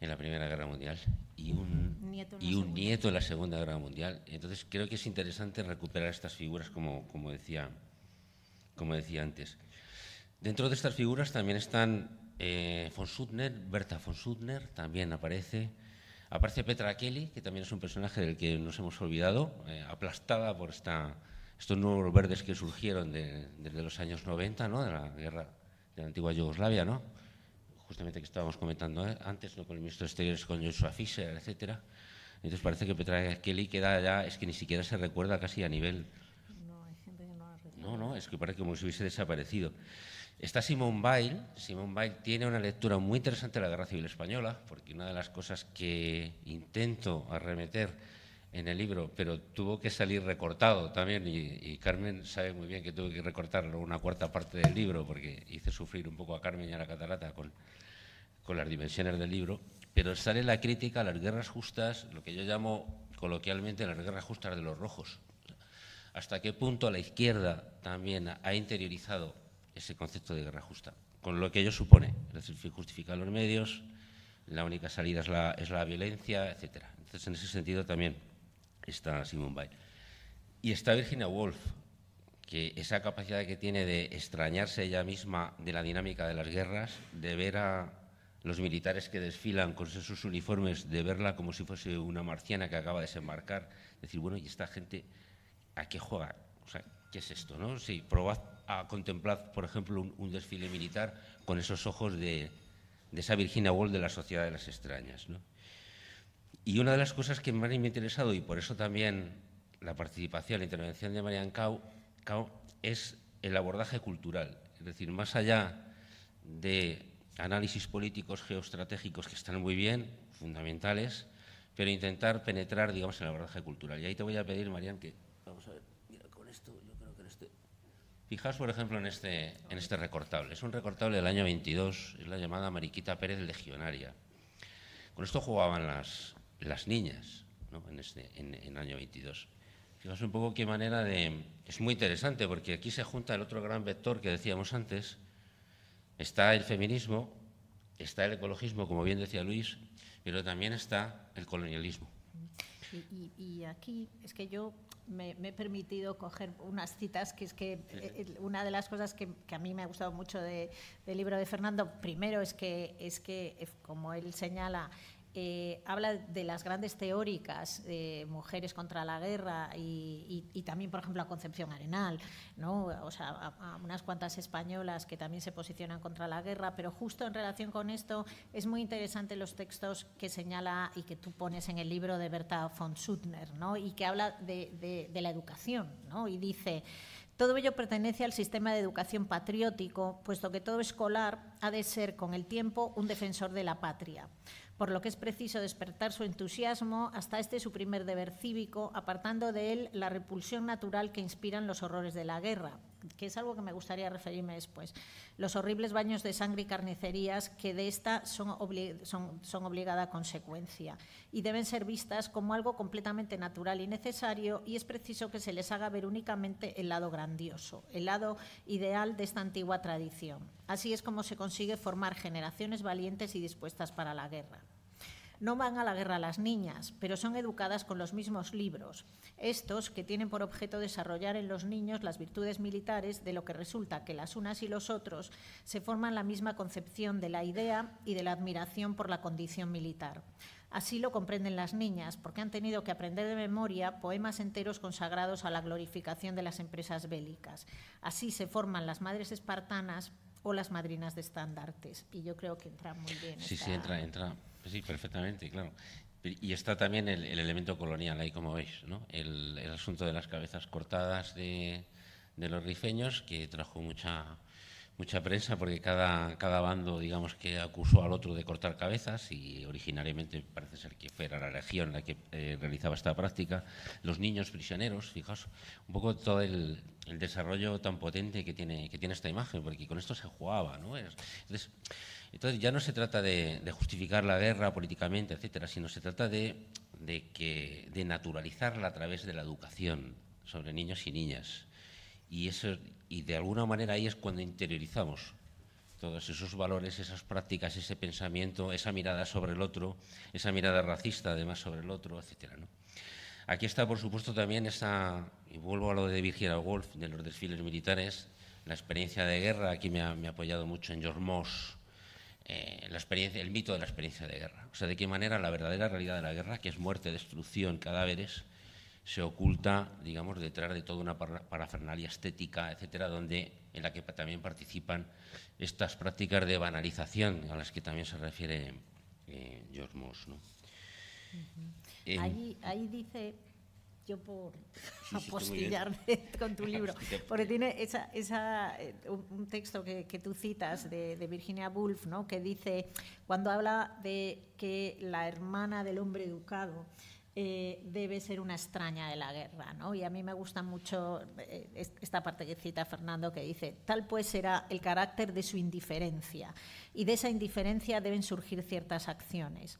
en la Primera Guerra Mundial, y un, nieto y un nieto en la Segunda Guerra Mundial. Entonces creo que es interesante recuperar estas figuras, como, como, decía, como decía antes. Dentro de estas figuras también están eh, von Suttner, Berta von Suttner también aparece. Aparece Petra Kelly, que también es un personaje del que nos hemos olvidado, eh, aplastada por esta, estos nuevos verdes que surgieron desde los años 90, ¿no? de la guerra de la antigua Yugoslavia, ¿no? justamente que estábamos comentando ¿eh? antes ¿no? con el ministro de Exteriores, con Joshua Fischer, etcétera. Entonces parece que Petra Kelly queda ya, es que ni siquiera se recuerda casi a nivel... No, hay gente que no la recuerda. No, no, es que parece como si hubiese desaparecido. Está Simone Weil. Simone Weil tiene una lectura muy interesante de la Guerra Civil Española, porque una de las cosas que intento arremeter en el libro, pero tuvo que salir recortado también, y, Carmen sabe muy bien que tuve que recortar una cuarta parte del libro, porque hice sufrir un poco a Carmen y a la catarata con, con las dimensiones del libro, pero sale la crítica a las guerras justas, lo que yo llamo coloquialmente las guerras justas de los rojos. Hasta qué punto la izquierda también ha interiorizado ese concepto de guerra justa, con lo que ello supone, es decir, justificar los medios, la única salida es la, violencia, etc. Entonces, en ese sentido también está Simone Weil. Y está Virginia Woolf, que esa capacidad que tiene de extrañarse ella misma de la dinámica de las guerras, de ver a los militares que desfilan con sus uniformes, de verla como si fuese una marciana que acaba de desembarcar, decir, bueno, ¿y esta gente a qué juega? O sea, ¿qué es esto? No? Si probad a contemplar, por ejemplo, un, desfile militar con esos ojos de, esa Virginia Woolf de la Sociedad de las Extrañas. Y una de las cosas que más me ha interesado, y por eso también la participación, la intervención de Marian Cao, es el abordaje cultural. Es decir, más allá de análisis políticos geoestratégicos que están muy bien, fundamentales, pero intentar penetrar, digamos, en el abordaje cultural. Y ahí te voy a pedir, Marian, que vamos a ver. Fijaos, por ejemplo, en este, en este recortable. Es un recortable del año 22, es la llamada Mariquita Pérez Legionaria. Con esto jugaban las, las niñas en este en, en año 22. Fijaos un poco qué manera de... Es muy interesante porque aquí se junta el otro gran vector que decíamos antes. Está el feminismo, está el ecologismo, como bien decía Luis, pero también está el colonialismo. y aquí es que yo me, he permitido coger unas citas, que es que eh, una de las cosas que, a mí me ha gustado mucho del libro de Fernando, primero es que, es que, como él señala, eh, habla de las grandes teóricas, de mujeres contra la guerra y, también, por ejemplo, a Concepción Arenal, ¿no? o sea, a, unas cuantas españolas que también se posicionan contra la guerra, pero justo en relación con esto es muy interesante los textos que señala y que tú pones en el libro de Berta von Suttner, ¿no? y que habla de, de la educación, ¿no? y dice... Todo ello pertenece al sistema de educación patriótico, puesto que todo escolar ha de ser con el tiempo un defensor de la patria por lo que es preciso despertar su entusiasmo hasta este su primer deber cívico, apartando de él la repulsión natural que inspiran los horrores de la guerra, que es algo que me gustaría referirme después. Los horribles baños de sangre y carnicerías que de esta son, son, obligada consecuencia y deben ser vistas como algo completamente natural y necesario y es preciso que se les haga ver únicamente el lado grandioso, el lado ideal de esta antigua tradición. Así es como se consigue formar generaciones valientes y dispuestas para la guerra. No van a la guerra las niñas, pero son educadas con los mismos libros, estos que tienen por objeto desarrollar en los niños las virtudes militares, de lo que resulta que las unas y los otros se forman la misma concepción de la idea y de la admiración por la condición militar. Así lo comprenden las niñas, porque han tenido que aprender de memoria poemas enteros consagrados a la glorificación de las empresas bélicas. Así se forman las madres espartanas o las madrinas de estandartes. Y yo creo que entra muy bien. Sí, sí, entra, entra Sí, perfectamente, claro. Y está también el, elemento colonial ahí, como veis, ¿no? El, asunto de las cabezas cortadas de, los rifeños, que trajo mucha, mucha prensa porque cada, cada bando, digamos, que acusó al otro de cortar cabezas y originariamente parece ser que fuera la región la que eh, realizaba esta práctica. Los niños prisioneros, fijaos, un poco todo el, desarrollo tan potente que tiene, que tiene esta imagen, porque con esto se jugaba, ¿no? Entonces, entonces ya no se trata de, justificar la guerra políticamente, etcétera, sino se trata de, que, de naturalizarla a través de la educación sobre niños y niñas. Y, eso, y de alguna manera ahí es cuando interiorizamos todos esos valores, esas prácticas, ese pensamiento, esa mirada sobre el otro, esa mirada racista además sobre el otro, etcétera. Aquí está, por supuesto, también esa, y vuelvo a lo de Virginia Woolf, de los desfiles militares, la experiencia de guerra, aquí me ha, me ha apoyado mucho en George Moss, eh, la experiencia, el mito de la experiencia de guerra. O sea, de qué manera la verdadera realidad de la guerra, que es muerte, destrucción, cadáveres, se oculta, digamos, detrás de toda una parafernalia estética, etcétera, donde en la que también participan estas prácticas de banalización a las que también se refiere eh, George Moss. ahí dice yo por apostillarte con tu libro, porque tiene esa, esa, eh, un texto que, que tú citas de, Virginia Woolf, ¿no? que dice, cuando habla de que la hermana del hombre educado eh, debe ser una extraña de la guerra, ¿no? Y a mí me gusta mucho eh, esta parte que cita Fernando, que dice, tal pues será el carácter de su indiferencia, y de esa indiferencia deben surgir ciertas acciones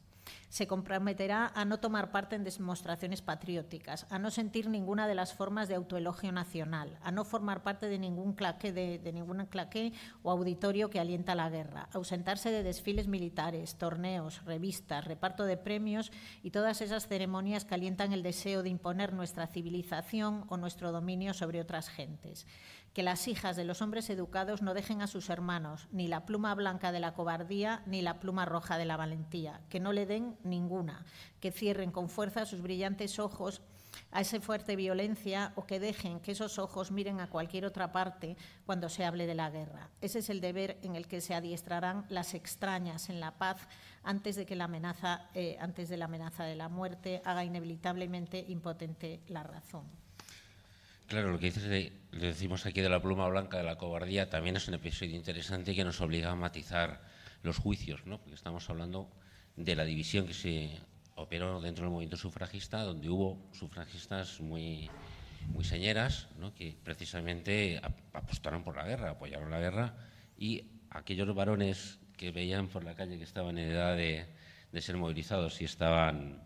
se comprometerá a no tomar parte en demostraciones patrióticas, a no sentir ninguna de las formas de autoelogio nacional, a no formar parte de ningún claque, de, ningún claque o auditorio que alienta la guerra, a ausentarse de desfiles militares, torneos, revistas, reparto de premios y todas esas ceremonias que alientan el deseo de imponer nuestra civilización o nuestro dominio sobre otras gentes que las hijas de los hombres educados no dejen a sus hermanos ni la pluma blanca de la cobardía ni la pluma roja de la valentía, que no le den ninguna, que cierren con fuerza sus brillantes ojos a esa fuerte violencia o que dejen que esos ojos miren a cualquier otra parte cuando se hable de la guerra. Ese es el deber en el que se adiestrarán las extrañas en la paz antes de que la amenaza, eh, antes de la amenaza de la muerte haga inevitablemente impotente la razón. Claro, lo que dices de, le decimos aquí de la pluma blanca de la cobardía también es un episodio interesante que nos obliga a matizar los juicios, ¿no? Porque estamos hablando de la división que se operó dentro del movimiento sufragista, donde hubo sufragistas muy, muy señeras, ¿no? que precisamente apostaron por la guerra, apoyaron la guerra, y aquellos varones que veían por la calle que estaban en edad de ser movilizados y estaban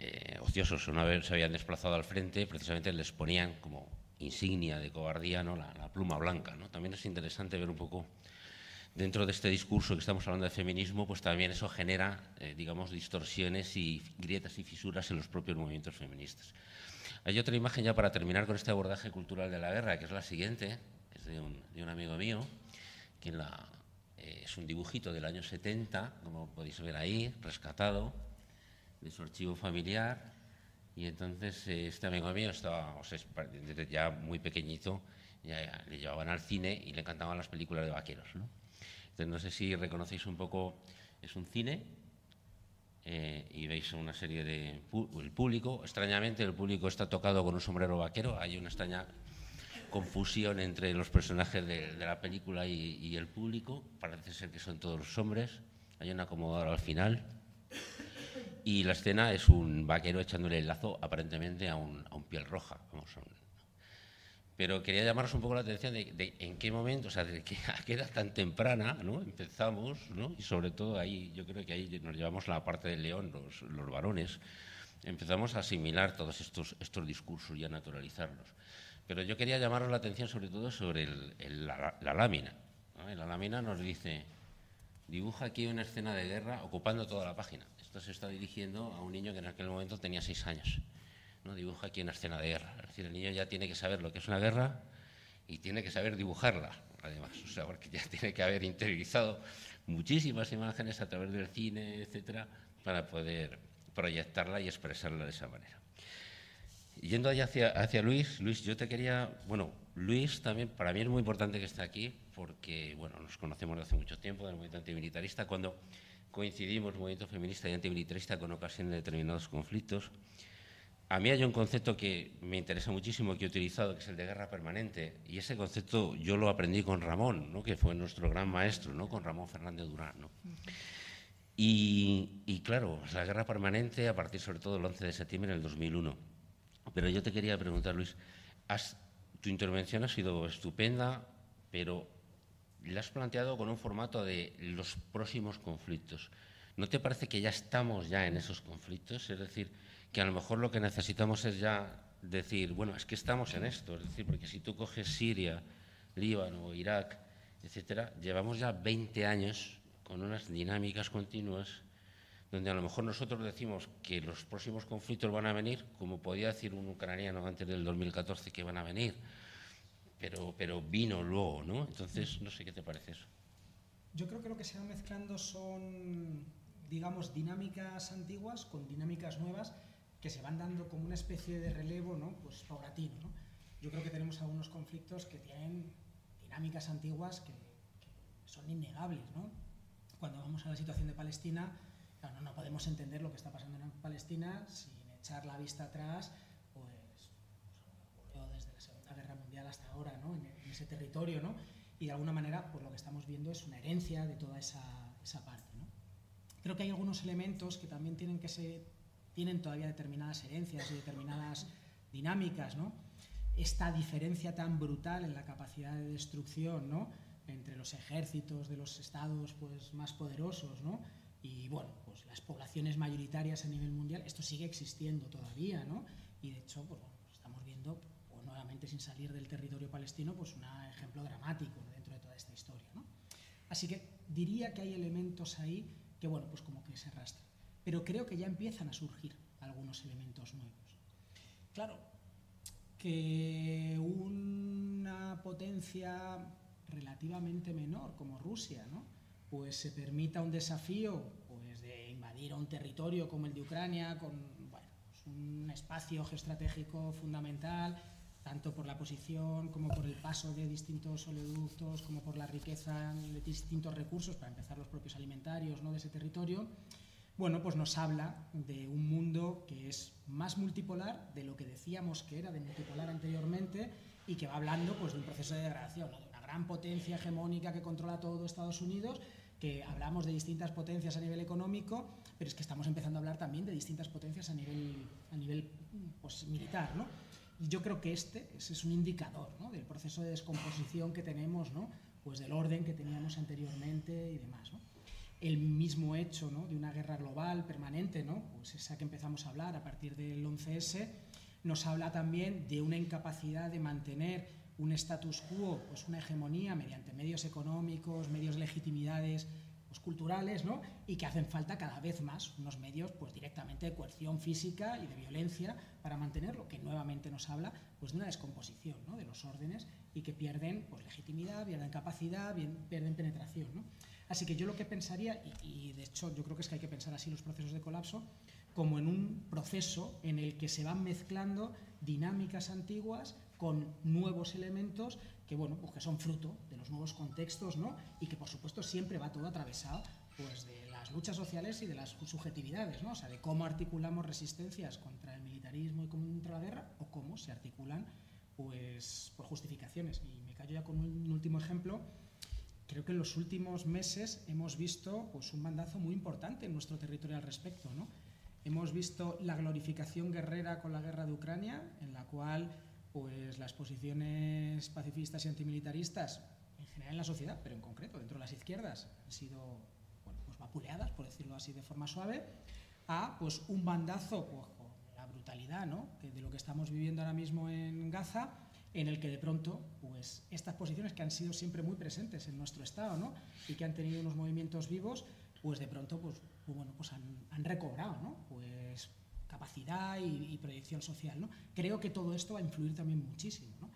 eh, ociosos una vez se habían desplazado al frente, precisamente les ponían como insignia de cobardía ¿no? la, pluma blanca. ¿no? También es interesante ver un poco dentro de este discurso que estamos hablando de feminismo, pues también eso genera, eh, digamos, distorsiones y grietas y fisuras en los propios movimientos feministas. Hay otra imagen ya para terminar con este abordaje cultural de la guerra, que es la siguiente, es de un, amigo mío, quien la, eh, es un dibujito del año 70, como podéis ver ahí, rescatado de su archivo familiar. Y entonces eh, este amigo mío estaba o sea, ya muy pequeñito, ya le llevaban al cine y le encantaban las películas de vaqueros. ¿no? Entonces no sé si reconocéis un poco, es un cine eh, y veis una serie de el público. Extrañamente el público está tocado con un sombrero vaquero. Hay una extraña confusión entre los personajes de, la película y, y, el público. Parece ser que son todos hombres. Hay un acomodador al final. Y la escena es un vaquero echándole el lazo aparentemente a un, a un piel roja. Vamos, a. Pero quería llamaros un poco la atención de, en qué momento, o sea, de que a qué edad tan temprana ¿no? empezamos, ¿no? y sobre todo ahí, yo creo que ahí nos llevamos la parte del león, los, los varones, empezamos a asimilar todos estos, estos discursos y a naturalizarlos. Pero yo quería llamaros la atención sobre todo sobre la, lámina. La lámina nos dice, dibuja aquí una escena de guerra ocupando toda la página. Esto se está dirigiendo a un niño que en aquel momento tenía seis años. ¿no? Dibuja aquí una escena de guerra. Es decir, el niño ya tiene que saber lo que es una guerra y tiene que saber dibujarla, además. O sea, porque ya tiene que haber interiorizado muchísimas imágenes a través del cine, etcétera, para poder proyectarla y expresarla de esa manera. Yendo allá hacia, hacia Luis, Luis, yo te quería, bueno, Luis también, para mí es muy importante que esté aquí, porque, bueno, nos conocemos desde hace mucho tiempo, del movimiento antimilitarista, cuando coincidimos, movimiento feminista y antimilitarista, con ocasión de determinados conflictos. A mí hay un concepto que me interesa muchísimo, que he utilizado, que es el de guerra permanente, y ese concepto yo lo aprendí con Ramón, ¿no? que fue nuestro gran maestro, ¿no? con Ramón Fernández Durán. ¿no? Uh -huh. y, y, claro, la guerra permanente a partir sobre todo del 11 de septiembre del 2001. Pero yo te quería preguntar, Luis, has, tu intervención ha sido estupenda, pero la has planteado con un formato de los próximos conflictos. ¿No te parece que ya estamos ya en esos conflictos? Es decir, que a lo mejor lo que necesitamos es ya decir, bueno, es que estamos en esto. Es decir, porque si tú coges Siria, Líbano, Irak, etcétera, llevamos ya 20 años con unas dinámicas continuas donde a lo mejor nosotros decimos que los próximos conflictos van a venir, como podía decir un ucraniano antes del 2014 que van a venir, pero, pero vino luego, ¿no? Entonces, no sé qué te parece eso. Yo creo que lo que se va mezclando son, digamos, dinámicas antiguas con dinámicas nuevas que se van dando como una especie de relevo, ¿no? Pues paulatino, ¿no? Yo creo que tenemos algunos conflictos que tienen dinámicas antiguas que, que son innegables, ¿no? Cuando vamos a la situación de Palestina, claro, no, no podemos entender lo que está pasando en Palestina sin echar la vista atrás, pues, pues desde la Hasta ahora, ¿no? En, en, ese territorio, ¿no? Y de alguna manera, pues lo que estamos viendo es una herencia de toda esa, esa parte, ¿no? Creo que hay algunos elementos que también tienen que ser, tienen todavía determinadas herencias y determinadas dinámicas, ¿no? Esta diferencia tan brutal en la capacidad de destrucción, ¿no? Entre los ejércitos de los estados, pues, más poderosos, ¿no? y bueno, pues las poblaciones mayoritarias a nivel mundial, esto sigue existiendo todavía, ¿no? Y de hecho, pues, bueno, nuevamente sin salir del territorio palestino, pues un ejemplo dramático dentro de toda esta historia, ¿no? Así que diría que hay elementos ahí que, bueno, pues como que se arrastran. Pero creo que ya empiezan a surgir algunos elementos nuevos. Claro, que una potencia relativamente menor como Rusia, ¿no? pues se permita un desafío pues, de invadir un territorio como el de Ucrania, con bueno, pues un espacio geoestratégico fundamental, tanto por la posición como por el paso de distintos oleoductos, como por la riqueza de distintos recursos, para empezar los propios alimentarios ¿no? de ese territorio, bueno, pues nos habla de un mundo que es más multipolar de lo que decíamos que era de multipolar anteriormente y que va hablando pues, de un proceso de degradación, de una gran potencia hegemónica que controla todo Estados Unidos, que hablamos de distintas potencias a nivel económico, pero es que estamos empezando a hablar también de distintas potencias a nivel, a nivel pues, militar. ¿no? Y yo creo que este ese es un indicador ¿no? del proceso de descomposición que tenemos, ¿no? pues del orden que teníamos anteriormente y demás. ¿no? El mismo hecho de una guerra global permanente, ¿no? pues esa que empezamos a hablar a partir del 11S, nos habla también de una incapacidad de mantener un status quo, pues una hegemonía mediante medios económicos, medios legitimidades pues, culturales, ¿no? Y que hacen falta cada vez más unos medios, pues directamente de coerción física y de violencia para mantenerlo, que nuevamente nos habla, pues de una descomposición, ¿no? De los órdenes y que pierden, pues legitimidad, pierden capacidad, pierden penetración, ¿no? Así que yo lo que pensaría, y, y de hecho yo creo que es que hay que pensar así los procesos de colapso, como en un proceso en el que se van mezclando dinámicas antiguas con nuevos elementos que, bueno, pues que son fruto los nuevos contextos, ¿no? Y que, por supuesto, siempre va todo atravesado pues, de las luchas sociales y de las subjetividades, ¿no? O sea, de cómo articulamos resistencias contra el militarismo y contra la guerra o cómo se articulan pues, por justificaciones. Y me callo ya con un último ejemplo. Creo que en los últimos meses hemos visto pues, un mandazo muy importante en nuestro territorio al respecto, ¿no? Hemos visto la glorificación guerrera con la guerra de Ucrania, en la cual pues las posiciones pacifistas y antimilitaristas, general en la sociedad, pero en concreto dentro de las izquierdas, han sido pues vapuleadas, por decirlo así de forma suave, a pues un bandazo, pues, la brutalidad ¿no? de lo que estamos viviendo ahora mismo en Gaza, en el que de pronto pues estas posiciones que han sido siempre muy presentes en nuestro Estado ¿no? y que han tenido unos movimientos vivos, pues de pronto pues, pues bueno, pues han, recobrado ¿no? pues capacidad y, proyección social. ¿no? Creo que todo esto va a influir también muchísimo ¿no?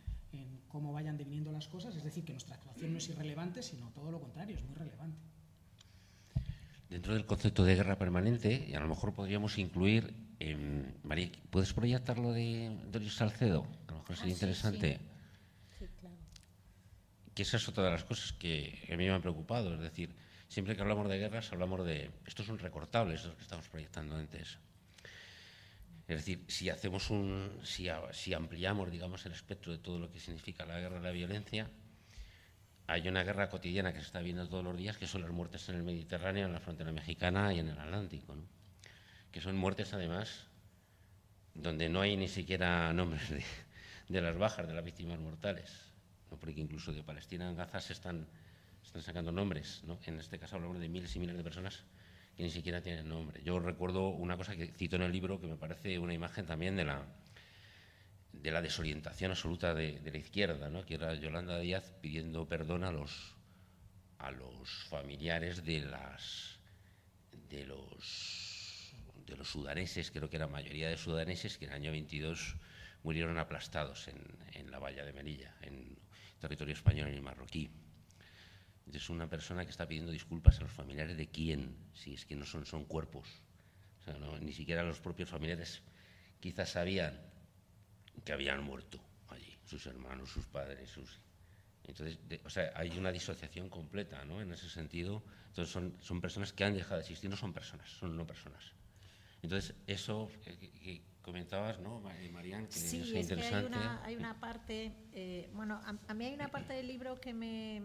Cómo vayan deviniendo las cosas, es decir, que nuestra actuación no es irrelevante, sino todo lo contrario, es muy relevante. Dentro del concepto de guerra permanente, y a lo mejor podríamos incluir, María, ¿puedes proyectar lo de Doris Salcedo? A lo mejor sería ah, interesante. Sí, claro. Que esa es otra de las cosas que a mí me han preocupado, es decir, siempre que hablamos de guerras hablamos de, esto es un recortable, eso que estamos proyectando antes. Es decir, si hacemos un, si, si, ampliamos, digamos, el espectro de todo lo que significa la guerra y la violencia, hay una guerra cotidiana que se está viendo todos los días, que son las muertes en el Mediterráneo, en la frontera mexicana y en el Atlántico, ¿no? que son muertes además donde no hay ni siquiera nombres de, las bajas, de las víctimas mortales, ¿no? porque incluso de Palestina en Gaza se están, están sacando nombres, ¿no? en este caso hablamos de miles y miles de personas que ni siquiera tienen nombre. Yo recuerdo una cosa que cito en el libro que me parece una imagen también de la, de la desorientación absoluta de, la izquierda, ¿no? que era Yolanda Díaz pidiendo perdón a los, a los familiares de, las, de, los, de los sudaneses, creo que la mayoría de sudaneses, que en el año 22 murieron aplastados en, en la valla de Melilla, en territorio español y marroquí. Es una persona que está pidiendo disculpas a los familiares de quién, si es que no son, son cuerpos. ni siquiera los propios familiares quizás sabían que habían muerto allí, sus hermanos, sus padres, sus... Entonces, o sea, hay una disociación completa, ¿no? En ese sentido, entonces son, son personas que han dejado de existir, no son personas, son no personas. Entonces, eso que, comentabas, ¿no, Marian? Que sí, es, interesante. Que hay, una, hay una parte, eh, bueno, a, mí hay una parte del libro que me,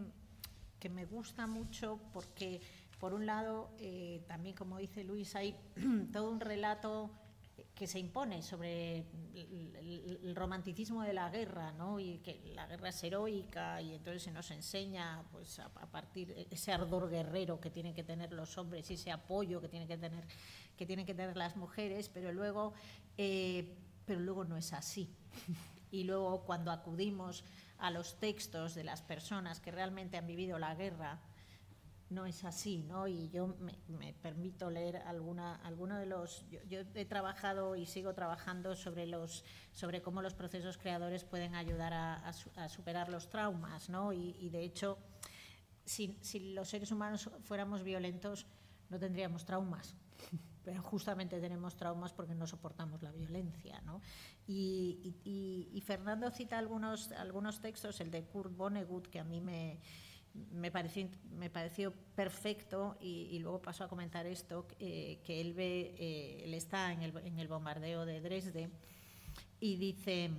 que me gusta mucho porque, por un lado, eh, también como dice Luis, hay todo un relato que se impone sobre el, romanticismo de la guerra, ¿no? Y que la guerra es heroica y entonces se nos enseña, pues, a, partir de ese ardor guerrero que tienen que tener los hombres y ese apoyo que tienen que tener, que tienen que tener las mujeres, pero luego, eh, pero luego no es así. y luego cuando acudimos a los textos de las personas que realmente han vivido la guerra, no es así, ¿no? Y yo me, permito leer alguna, alguno de los. Yo, he trabajado y sigo trabajando sobre los, sobre cómo los procesos creadores pueden ayudar a, superar los traumas, ¿no? Y, de hecho, si, si, los seres humanos fuéramos violentos, no tendríamos traumas pero justamente tenemos traumas porque no soportamos la violencia. ¿no? Y, Fernando cita algunos, algunos textos, el de Kurt Vonnegut, que a mí me, me, pareció, me pareció perfecto, y, luego paso a comentar esto, que él, ve, eh, está en el, en el bombardeo de Dresde, y dice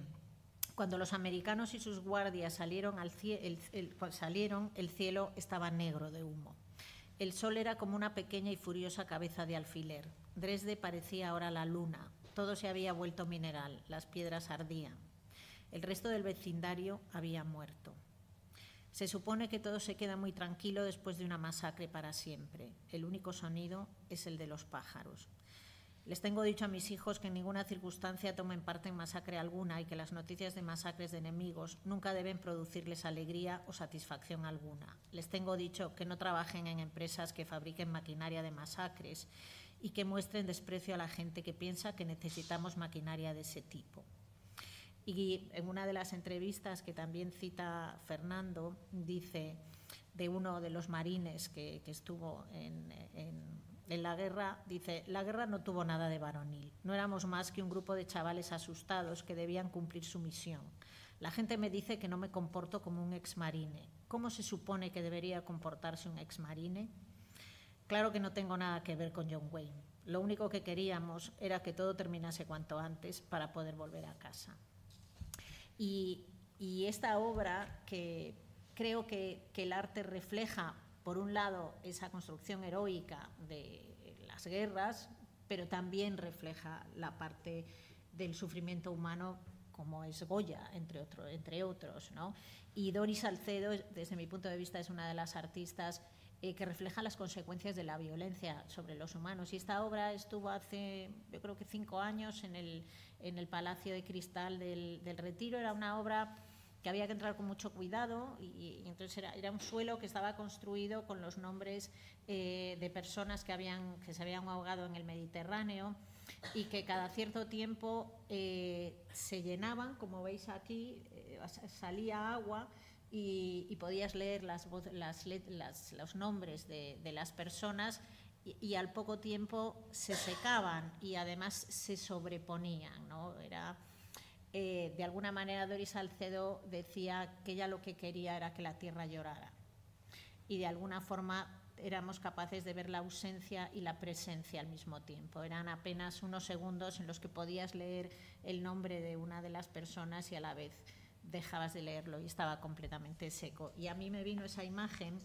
cuando los americanos y sus guardias salieron, al salieron, el cielo estaba negro de humo. El sol era como una pequeña y furiosa cabeza de alfiler. Dresde parecía ahora la luna. Todo se había vuelto mineral. Las piedras ardían. El resto del vecindario había muerto. Se supone que todo se queda muy tranquilo después de una masacre para siempre. El único sonido es el de los pájaros. Les tengo dicho a mis hijos que en ninguna circunstancia tomen parte en masacre alguna y que las noticias de masacres de enemigos nunca deben producirles alegría o satisfacción alguna. Les tengo dicho que no trabajen en empresas que fabriquen maquinaria de masacres y que muestren desprecio a la gente que piensa que necesitamos maquinaria de ese tipo. Y en una de las entrevistas que también cita Fernando, dice de uno de los marines que, estuvo en, la guerra, dice, la guerra no tuvo nada de varonil, no éramos más que un grupo de chavales asustados que debían cumplir su misión. La gente me dice que no me comporto como un ex marine. ¿Cómo se supone que debería comportarse un ex marine? Claro que no tengo nada que ver con John Wayne. Lo único que queríamos era que todo terminase cuanto antes para poder volver a casa. Y, esta obra, que creo que, el arte refleja, por un lado, esa construcción heroica de las guerras, pero también refleja la parte del sufrimiento humano como es Goya, entre, entre otros. ¿no? Y Doris Salcedo, desde mi punto de vista, es una de las artistas eh, que refleja las consecuencias de la violencia sobre los humanos. Y esta obra estuvo hace, yo creo que cinco años, en el, en el Palacio de Cristal del, Retiro. Era una obra que había que entrar con mucho cuidado y, entonces era, era, un suelo que estaba construido con los nombres eh, de personas que, habían, que se habían ahogado en el Mediterráneo y que cada cierto tiempo eh, se llenaban, como veis aquí, salía agua y, podías leer las, los nombres de, las personas y, al poco tiempo se secaban y además se sobreponían. ¿no? Era, eh, de alguna manera Doris Salcedo decía que ella lo que quería era que la tierra llorara y de alguna forma éramos capaces de ver la ausencia y la presencia al mismo tiempo. Eran apenas unos segundos en los que podías leer el nombre de una de las personas y a la vez dejabas de leerlo y estaba completamente seco. Y a mí me vino esa imagen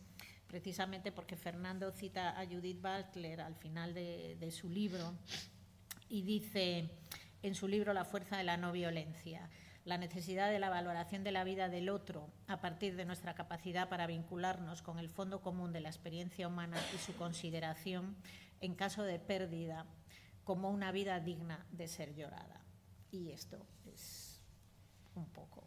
precisamente porque Fernando cita a Judith Butler al final de, su libro y dice en su libro La fuerza de la no violencia, la necesidad de la valoración de la vida del otro a partir de nuestra capacidad para vincularnos con el fondo común de la experiencia humana y su consideración en caso de pérdida como una vida digna de ser llorada. Y esto es un poco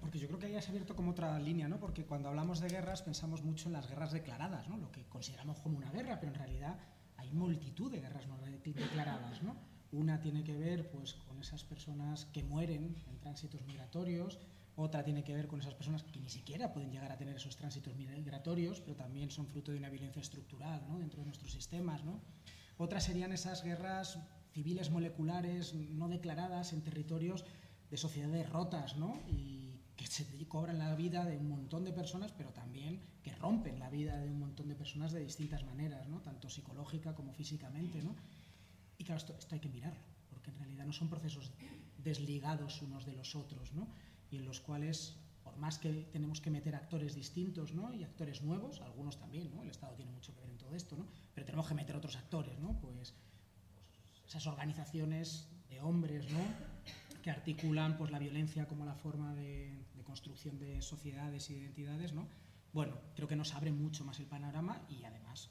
porque yo creo que ahí has abierto como otra línea, ¿no? Porque cuando hablamos de guerras pensamos mucho en las guerras declaradas, ¿no? Lo que consideramos como una guerra, pero en realidad hay multitud de guerras no declaradas, ¿no? Una tiene que ver pues, con esas personas que mueren en tránsitos migratorios, otra tiene que ver con esas personas que ni siquiera pueden llegar a tener esos tránsitos migratorios, pero también son fruto de una violencia estructural ¿no? dentro de nuestros sistemas. ¿no? Otras serían esas guerras civiles moleculares no declaradas en territorios de sociedades rotas, ¿no? Y que se cobran la vida de un montón de personas, pero también que rompen la vida de un montón de personas de distintas maneras, ¿no? Tanto psicológica como físicamente, ¿no? Y claro, esto, esto hay que mirarlo, porque en realidad no son procesos desligados unos de los otros, ¿no? Y en los cuales, por más que tenemos que meter actores distintos, ¿no? Y actores nuevos, algunos también, ¿no? El Estado tiene mucho que ver en todo esto, ¿no? Pero tenemos que meter otros actores, ¿no? Pues, pues esas organizaciones de hombres, ¿no? Que articulan pues, la violencia como la forma de, construcción de sociedades y identidades, ¿no? bueno, creo que nos abre mucho más el panorama y además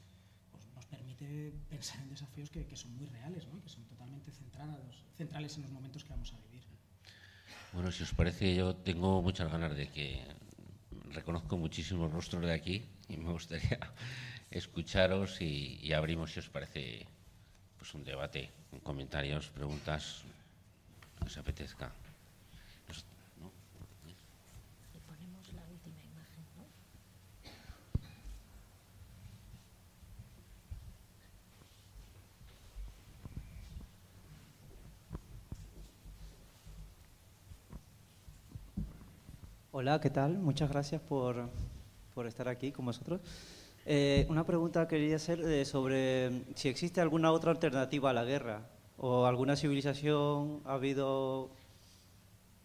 pues, nos permite pensar en desafíos que, son muy reales, ¿no? que son totalmente centrados, centrales en los momentos que vamos a vivir. Bueno, si os parece, yo tengo muchas ganas de que reconozco muchísimos rostros de aquí y me gustaría escucharos y, y abrimos, si os parece, pues un debate, comentarios, preguntas, os apetezca. ¿no? Y ponemos la última imagen, ¿no? Hola, ¿qué tal? Muchas gracias por, por estar aquí con vosotros. Eh, una pregunta quería hacer eh, sobre si existe alguna otra alternativa a la guerra o alguna civilización ha habido,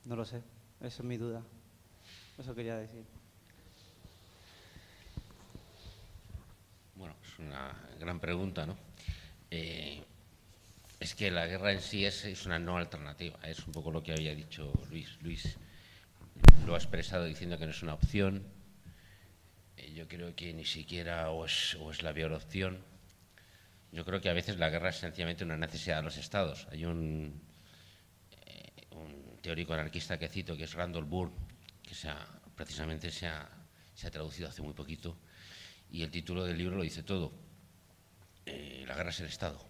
no lo sé, esa es mi duda, eso quería decir. Bueno, es una gran pregunta, ¿no? Eh, es que la guerra en sí es, una no alternativa, es un poco lo que había dicho Luis. Luis lo ha expresado diciendo que no es una opción. Eh, yo creo que ni siquiera es, o es la peor opción yo creo que a veces la guerra es sencillamente una necesidad de los estados. Hay un, eh, un teórico anarquista que cito, que es Randall Burr, que se ha- precisamente se ha, traducido hace muy poquito, y el título del libro lo dice todo. Eh, la guerra es el Estado.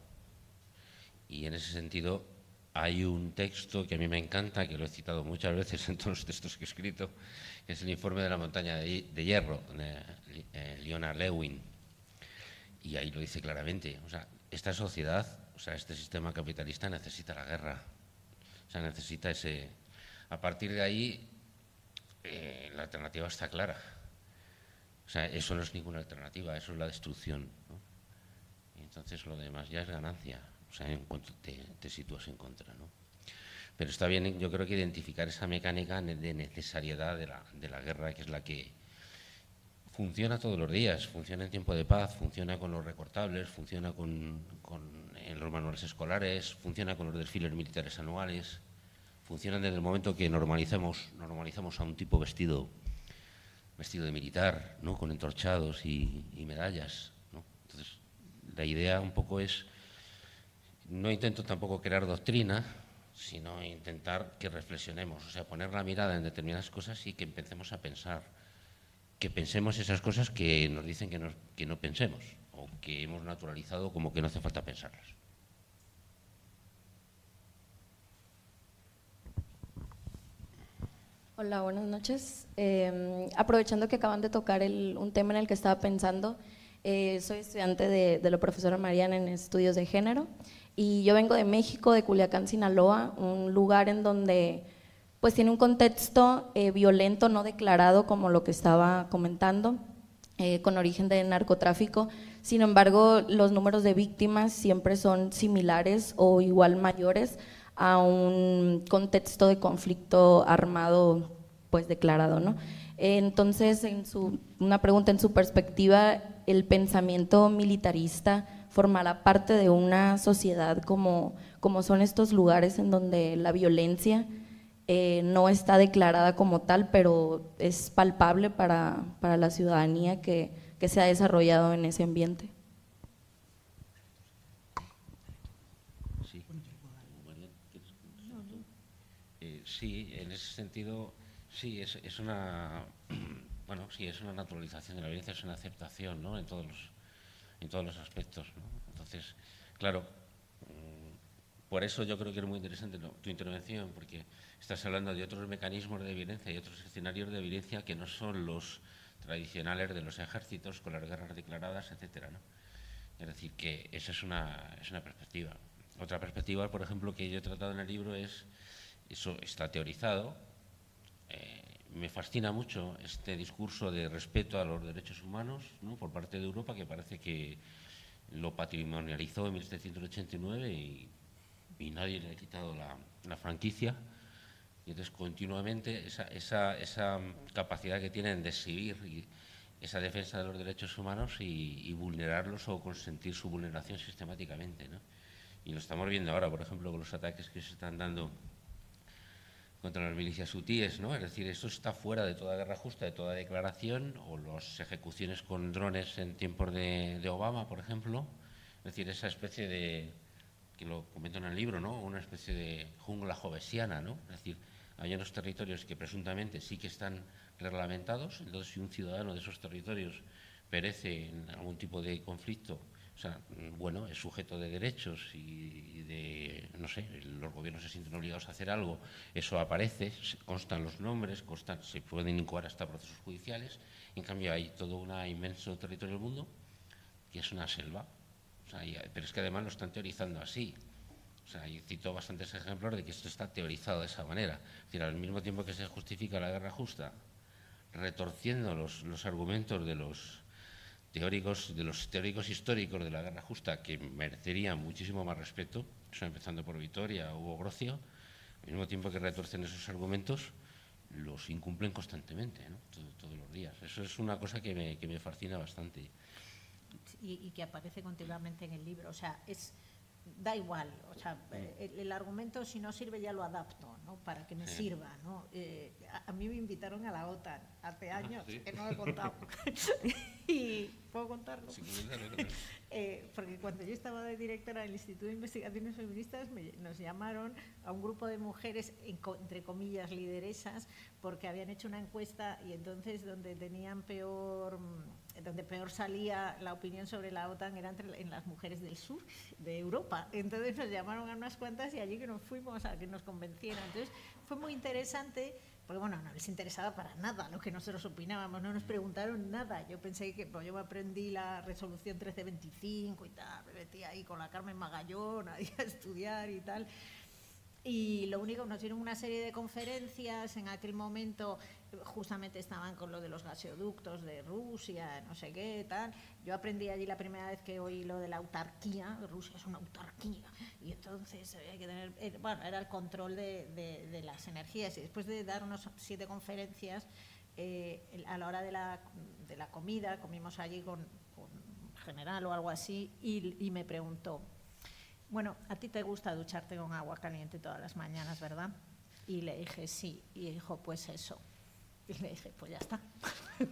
Y en ese sentido hay un texto que a mí me encanta, que lo he citado muchas veces en todos los textos que he escrito, que es el informe de la montaña de, de hierro, de eh, Leona Lewin. Y ahí lo dice claramente. O sea, esta sociedad, o sea, este sistema capitalista necesita la guerra. O sea, necesita ese... A partir de ahí, eh, la alternativa está clara. O sea, eso no es ninguna alternativa, eso es la destrucción. ¿no? Y entonces lo demás ya es ganancia, o sea, en cuanto te, te sitúas en contra. ¿no? Pero está bien, yo creo que identificar esa mecánica de necesariedad de la, de la guerra, que es la que funciona todos los días, funciona en tiempo de paz, funciona con los recortables, funciona con, en los manuales escolares, funciona con los desfiles militares anuales, funciona desde el momento que normalizamos, normalizamos a un tipo vestido vestido de militar, ¿no? con entorchados y, y medallas. ¿no? Entonces, la idea un poco es, no intento tampoco crear doctrina, sino intentar que reflexionemos, o sea, poner la mirada en determinadas cosas y que empecemos a pensar, que pensemos esas cosas que nos dicen que no, que no pensemos, o que hemos naturalizado como que no hace falta pensarlas. Hola, buenas noches. Eh, aprovechando que acaban de tocar el- un tema en el que estaba pensando, eh, soy estudiante de, de la profesora Mariana en estudios de género y yo vengo de México, de Culiacán, Sinaloa, un lugar en donde pues tiene un contexto eh, violento no declarado como lo que estaba comentando, eh, con origen de narcotráfico. Sin embargo, los números de víctimas siempre son similares o igual mayores a un contexto de conflicto armado pues declarado, ¿no? Entonces, en su, una pregunta en su perspectiva, ¿el pensamiento militarista formará parte de una sociedad como, como son estos lugares en donde la violencia eh, no está declarada como tal, pero es palpable para, para la ciudadanía que, que se ha desarrollado en ese ambiente? Sí. Eh, en ese sentido, sí, es, es una, bueno, sí, es una naturalización de la violencia, es una aceptación, ¿no? En todos los, en todos los aspectos. Entonces, claro, mm, por eso yo creo que es muy interesante tu intervención, porque estás hablando de otros mecanismos de violencia y otros escenarios de violencia que no son los tradicionales de los ejércitos con las guerras declaradas, etcétera, ¿no? Es decir, que esa es una, es una perspectiva. Otra perspectiva, por ejemplo, que yo he tratado en el libro es, eso está teorizado, eh, me fascina mucho este discurso de respeto a los derechos humanos ¿no? por parte de Europa, que parece que lo patrimonializó en 1789 y, y nadie le ha quitado la, la franquicia. Y entonces continuamente esa, capacidad que tienen de exhibir y esa defensa de los derechos humanos y, vulnerarlos o consentir su vulneración sistemáticamente. ¿no? Y lo estamos viendo ahora, por ejemplo, con los ataques que se están dando contra las milicias hutíes, ¿no? Es decir, esto está fuera de toda guerra justa, de toda declaración, o las ejecuciones con drones en tiempos de, de Obama, por ejemplo. Es decir, esa especie de, que lo comento en el libro, ¿no? Una especie de jungla jovesiana, ¿no? Es decir, hay unos territorios que presuntamente sí que están reglamentados, entonces si un ciudadano de esos territorios perece en algún tipo de conflicto, o sea, bueno, es sujeto de derechos y de, no sé, los gobiernos se sienten obligados a hacer algo, eso aparece, constan los nombres, constan, se pueden incoar hasta procesos judiciales, en cambio hay todo un inmenso territorio del mundo que es una selva, pero es que además lo están teorizando así. Sea, y cito bastantes ejemplos de que esto está teorizado de esa manera. Es decir, al mismo tiempo que se justifica la guerra justa, retorciendo los, los argumentos de los teóricos, de los teóricos históricos de la guerra justa, que merecerían muchísimo más respeto, o sea, empezando por Vitoria, Hugo Grocio, al mismo tiempo que retorcen esos argumentos, los incumplen constantemente, ¿no? Todo- todos los días. Eso es una cosa que me, que me fascina bastante. y, y que aparece continuamente en el libro. O sea, es da igual. O sea, eh, el, el argumento si no sirve ya lo adapto, ¿no? Para que me Sí. sirva, ¿no? Eh, a, a mí me invitaron a la OTAN hace años sí. que no he contado. y puedo contarlo. Sí. Eh, porque cuando yo estaba de directora del Instituto de Investigaciones Feministas, me- nos llamaron a un grupo de mujeres, entre comillas, lideresas, porque habían hecho una encuesta y entonces donde tenían peor, mm, donde peor salía la opinión sobre la OTAN era entre, en las mujeres del sur de Europa. Entonces nos llamaron a unas cuantas y allí que nos fuimos a que nos convencieran. Entonces fue muy interesante porque bueno, no les interesaba para nada lo que nosotros opinábamos, no nos preguntaron nada. Yo pensé que, pues yo me aprendí la resolución 1325 y tal, me metí ahí con la Carmen Magallón ahí a estudiar y tal. Y lo único, nos dieron una serie de conferencias, en aquel momento justamente estaban con lo de los gaseoductos de Rusia, no sé qué, tal. Yo aprendí allí la primera vez que oí lo de la autarquía, Rusia es una autarquía, y entonces había que tener, eh, bueno, era el control de, de- las energías. Y después de dar unos siete conferencias, eh, a la hora de la, de la comida, comimos allí con, con general o algo así, y me preguntó, bueno, a ti te gusta ducharte con agua caliente todas las mañanas, ¿verdad? Y le dije, sí. Y dijo, pues eso. Y le dije, pues ya está.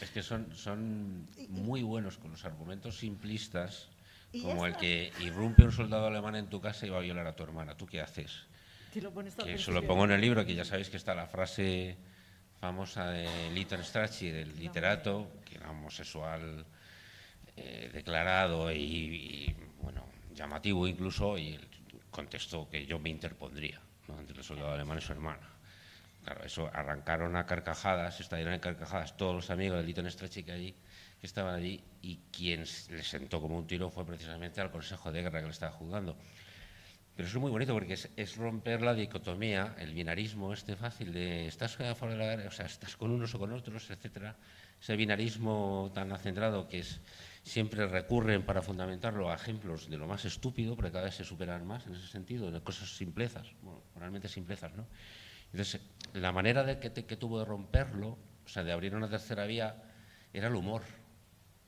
Es que son, son muy buenos con los argumentos simplistas, como el que irrumpe un soldado alemán en tu casa y va a violar a tu hermana. ¿Tú qué haces? Que lo pones Que eso lo pongo en el libro, que ya sabéis que está la frase famosa de Lytton Strachey, del literato, que era homosexual eh, declarado y, y, bueno, llamativo incluso, y él contestó que yo me interpondría ¿no? entre el soldado alemán y su hermana. Claro, eso arrancaron a carcajadas, estallaron en carcajadas todos los amigos de Lytton Strachey que, allí, que estaban allí, y quien le sentó como un tiro fue precisamente al Consejo de Guerra que le estaba juzgando. Pero eso es muy bonito porque es, romper la dicotomía, el binarismo este fácil de estás a favor de la guerra, o sea, estás con unos o con otros, etcétera. Ese binarismo tan acendrado que siempre recurren para fundamentarlo a ejemplos de lo más estúpido, porque cada vez se superan más en ese sentido, de cosas simplezas, bueno, realmente simplezas, ¿no? Entonces, la manera de que, tuvo de romperlo, o sea, de abrir una tercera vía, era el humor.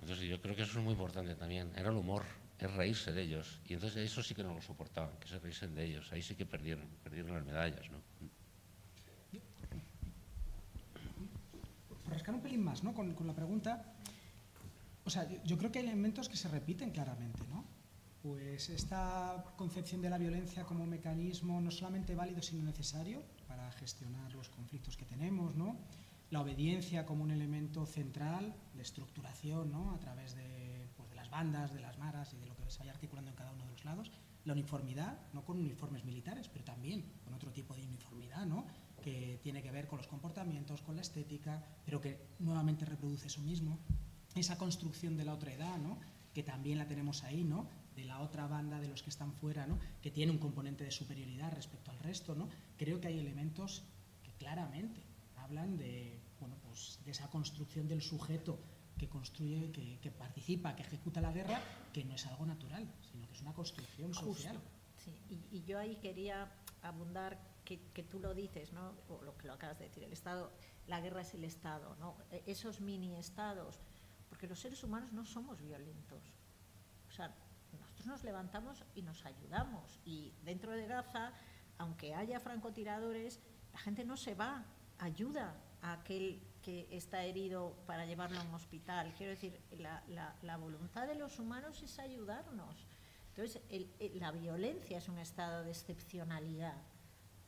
Entonces, yo creo que eso es muy importante también, era el humor, es reírse de ellos. Y entonces eso sí que no lo soportaban, que se reísen de ellos. Ahí sí que perdieron, perdieron las medallas, ¿no? Rascar un pelín más ¿no? con, con la pregunta, o sea, yo, yo creo que hay elementos que se repiten claramente, ¿no? Pues esta concepción de la violencia como mecanismo no solamente válido sino necesario para gestionar los conflictos que tenemos, ¿no? La obediencia como un elemento central de estructuración, ¿no? A través de, pues, de las bandas, de las maras y de lo que se vaya articulando en cada uno de los lados. La uniformidad, no con uniformes militares, pero también con otro tipo de uniformidad, ¿no? Que tiene que ver con los comportamientos, con la estética, pero que nuevamente reproduce eso mismo. Esa construcción de la otra edad, ¿no? que también la tenemos ahí, ¿no? de la otra banda de los que están fuera, ¿no? que tiene un componente de superioridad respecto al resto. ¿no? Creo que hay elementos que claramente hablan de, bueno, pues, de esa construcción del sujeto que construye, que, que participa, que ejecuta la guerra, que no es algo natural, sino que es una construcción social. Justo. Sí, y, y yo ahí quería abundar que, tú lo dices, ¿no? O lo que lo acabas de decir, el Estado, la guerra es el Estado. E- Esos mini estados, porque los seres humanos no somos violentos. O sea, nosotros nos levantamos y nos ayudamos. Y dentro de Gaza, aunque haya francotiradores, la gente no se va, ayuda a aquel que está herido para llevarlo a un hospital. Quiero decir, la, voluntad de los humanos es ayudarnos. Entonces, la violencia es un estado de excepcionalidad.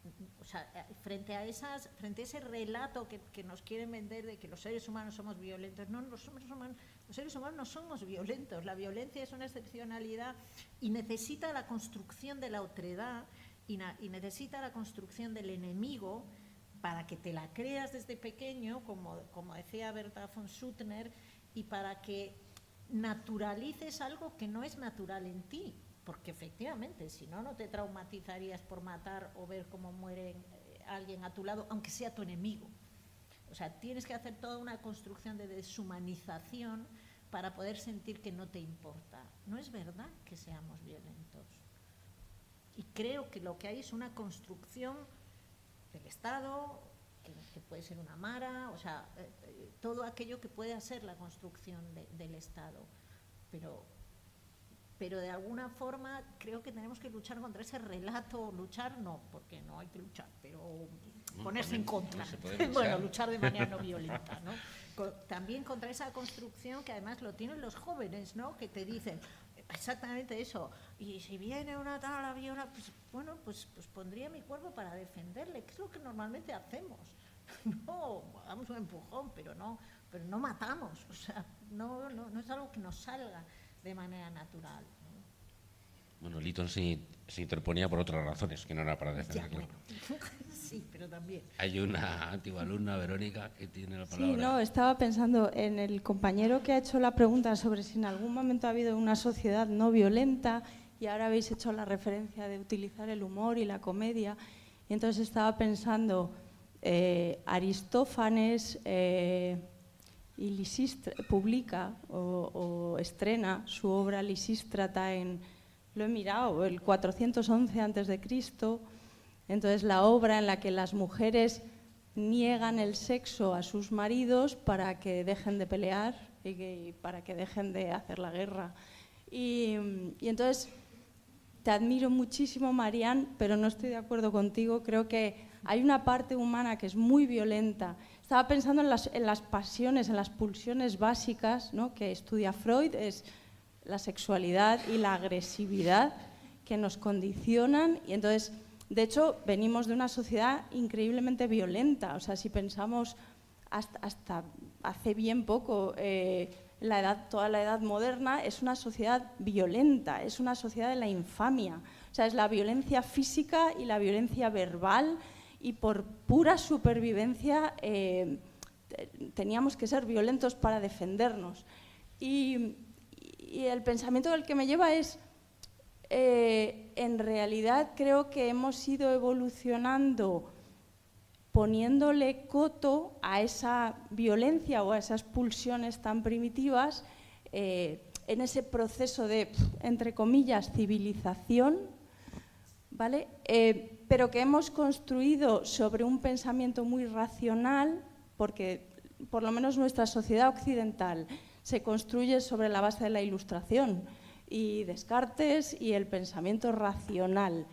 Eh, frente a, esas, frente a ese relato que, nos quieren vender de que los seres humanos somos violentos, no, los seres, humanos, los seres humanos no somos violentos. La violencia es una excepcionalidad y necesita la construcción de la otredad y necesita la construcción del enemigo para que te la creas desde pequeño, como, como decía Berta von Suttner, y para que naturalices algo que no es natural en ti. Porque efectivamente, si no, no te traumatizarías por matar o ver cómo muere eh, alguien a tu lado, aunque sea tu enemigo. O sea, tienes que hacer toda una construcción de deshumanización para poder sentir que no te importa. No es verdad que seamos violentos. Y creo que lo que hay es una construcción del Estado, que, puede ser una mara, o sea, eh, eh, todo aquello que puede hacer la construcción de- del Estado. Pero, pero de alguna forma creo que tenemos que luchar contra ese relato, luchar no, porque no hay que luchar, pero ponerse en contra. bueno, luchar. de manera no violenta, ¿no? También contra esa construcción que además lo tienen los jóvenes, ¿no? Que te dicen exactamente eso. Y si viene una tal a viola, pues bueno, pues, pues pondría mi cuerpo para defenderle, que es lo que normalmente hacemos. No, damos un empujón, pero no, pero no matamos. O sea, no, no, no es algo que nos salga de manera natural. ¿no? Bueno, Lytton se, se interponía por otras razones, que no era para Ya, defenderlo. bueno. sí, pero también. Hay una antigua alumna, Verónica, que tiene la Sí, palabra. no, estaba pensando en el compañero que ha hecho la pregunta sobre si en algún momento ha habido una sociedad no violenta y ahora habéis hecho la referencia de utilizar el humor y la comedia. Y entonces estaba pensando, eh, Aristófanes eh, y Lisístra- publica o, estrena su obra Lisístrata en, lo he mirado, el 411 antes de Cristo. Entonces la obra en la que las mujeres niegan el sexo a sus maridos para que dejen de pelear y, para que dejen de hacer la guerra. Y, y entonces te admiro muchísimo, Marian, pero no estoy de acuerdo contigo. Creo que hay una parte humana que es muy violenta. Estaba pensando en las, en las pasiones, en las pulsiones básicas ¿no? que estudia Freud, es la sexualidad y la agresividad que nos condicionan. Y entonces, de hecho, venimos de una sociedad increíblemente violenta. O sea, si pensamos hasta, hasta hace bien poco, eh, la edad, toda la edad moderna es una sociedad violenta, es una sociedad de la infamia. O sea, es la violencia física y la violencia verbal y por pura supervivencia eh, te- teníamos que ser violentos para defendernos. Y, el pensamiento del que me lleva es, eh, en realidad creo que hemos ido evolucionando poniéndole coto a esa violencia o a esas pulsiones tan primitivas eh, en ese proceso de, entre comillas, civilización, ¿vale? Pero que hemos construido sobre un pensamiento muy racional, porque por lo menos nuestra sociedad occidental se construye sobre la base de la ilustración y Descartes y el pensamiento racional.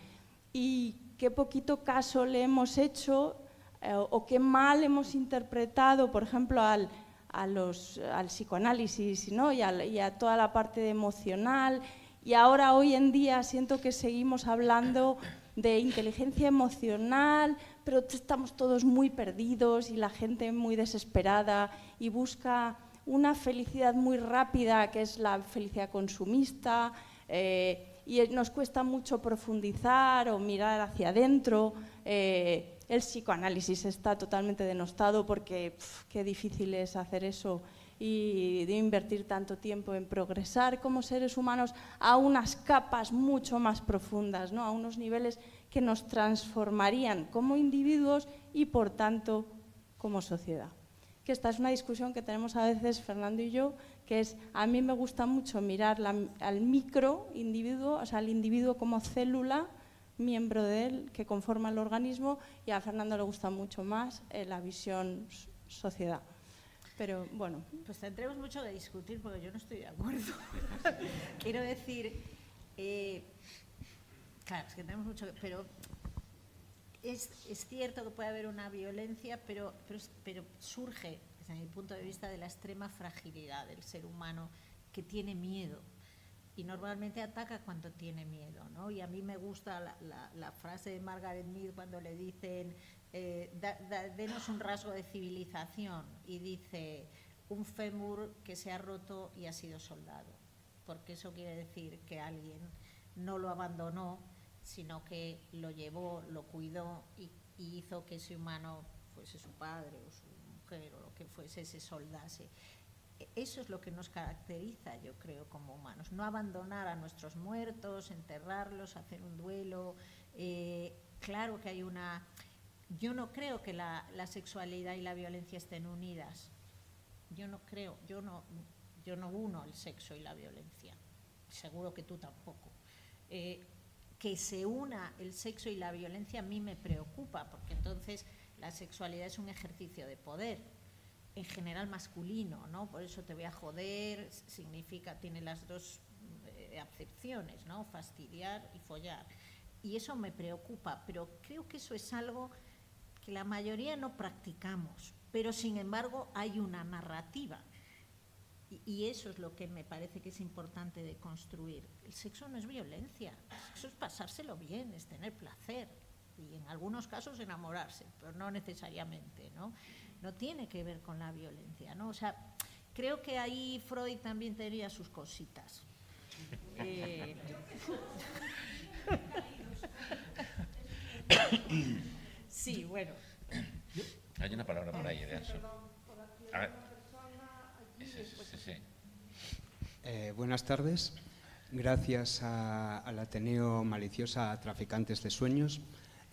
Y qué poquito caso le hemos hecho eh, o qué mal hemos interpretado, por ejemplo, al, a los- al psicoanálisis ¿no? y, al- y a toda la parte emocional. Y ahora, hoy en día, siento que seguimos hablando de inteligencia emocional, pero estamos todos muy perdidos y la gente muy desesperada y busca una felicidad muy rápida, que es la felicidad consumista, eh, y nos cuesta mucho profundizar o mirar hacia adentro. Eh, el psicoanálisis está totalmente denostado porque qué difícil es hacer eso y de invertir tanto tiempo en progresar como seres humanos a unas capas mucho más profundas, ¿no? a unos niveles que nos transformarían como individuos y por tanto como sociedad. Que esta es una discusión que tenemos a veces Fernando y yo, que es a mí me gusta mucho mirar al micro individuo, o sea, al individuo como célula, miembro de él, que conforma el organismo, y a Fernando le gusta mucho más eh, la visión sociedad. Pero bueno, Pues tendremos mucho que discutir porque yo no estoy de acuerdo. Quiero decir, eh, claro, es que tenemos mucho que... Pero es, es cierto que puede haber una violencia, pero, pero, surge, desde mi punto de vista, de la extrema fragilidad del ser humano que tiene miedo. Y normalmente ataca cuando tiene miedo, ¿no? Y a mí me gusta la- la frase de Margaret Mead cuando le dicen, eh, da- da- denos un rasgo de civilización, y dice, un fémur que se ha roto y ha sido soldado, porque eso quiere decir que alguien no lo abandonó, sino que lo llevó, lo cuidó y, hizo que ese humano fuese su padre o su mujer o lo que fuese, se soldase. E- Eso es lo que nos caracteriza, yo creo, como humanos. No abandonar a nuestros muertos, enterrarlos, hacer un duelo. Eh, claro que hay una... Yo no creo que la, sexualidad y la violencia estén unidas. Yo no creo, yo no, yo no uno el sexo y la violencia. Seguro que tú tampoco. Eh, que se una el sexo y la violencia a mí me preocupa, porque entonces la sexualidad es un ejercicio de poder, en general masculino, ¿no? Por eso te voy a joder, significa, tiene las dos eh, acepciones, ¿no? Fastidiar y follar. Y eso me preocupa, pero creo que eso es algo que la mayoría no practicamos, pero sin embargo hay una narrativa. Y, y eso es lo que me parece que es importante de construir. El sexo no es violencia, el sexo es pasárselo bien, es tener placer y en algunos casos enamorarse, pero no necesariamente, ¿no? No tiene que ver con la violencia, ¿no? O sea, creo que ahí Freud también tenía sus cositas. Eh, sí, bueno. Hay una palabra por ahí de eso. A ver. Sí, sí, sí. Eh, buenas tardes. Gracias a- al Ateneo Maliciosa a Traficantes de Sueños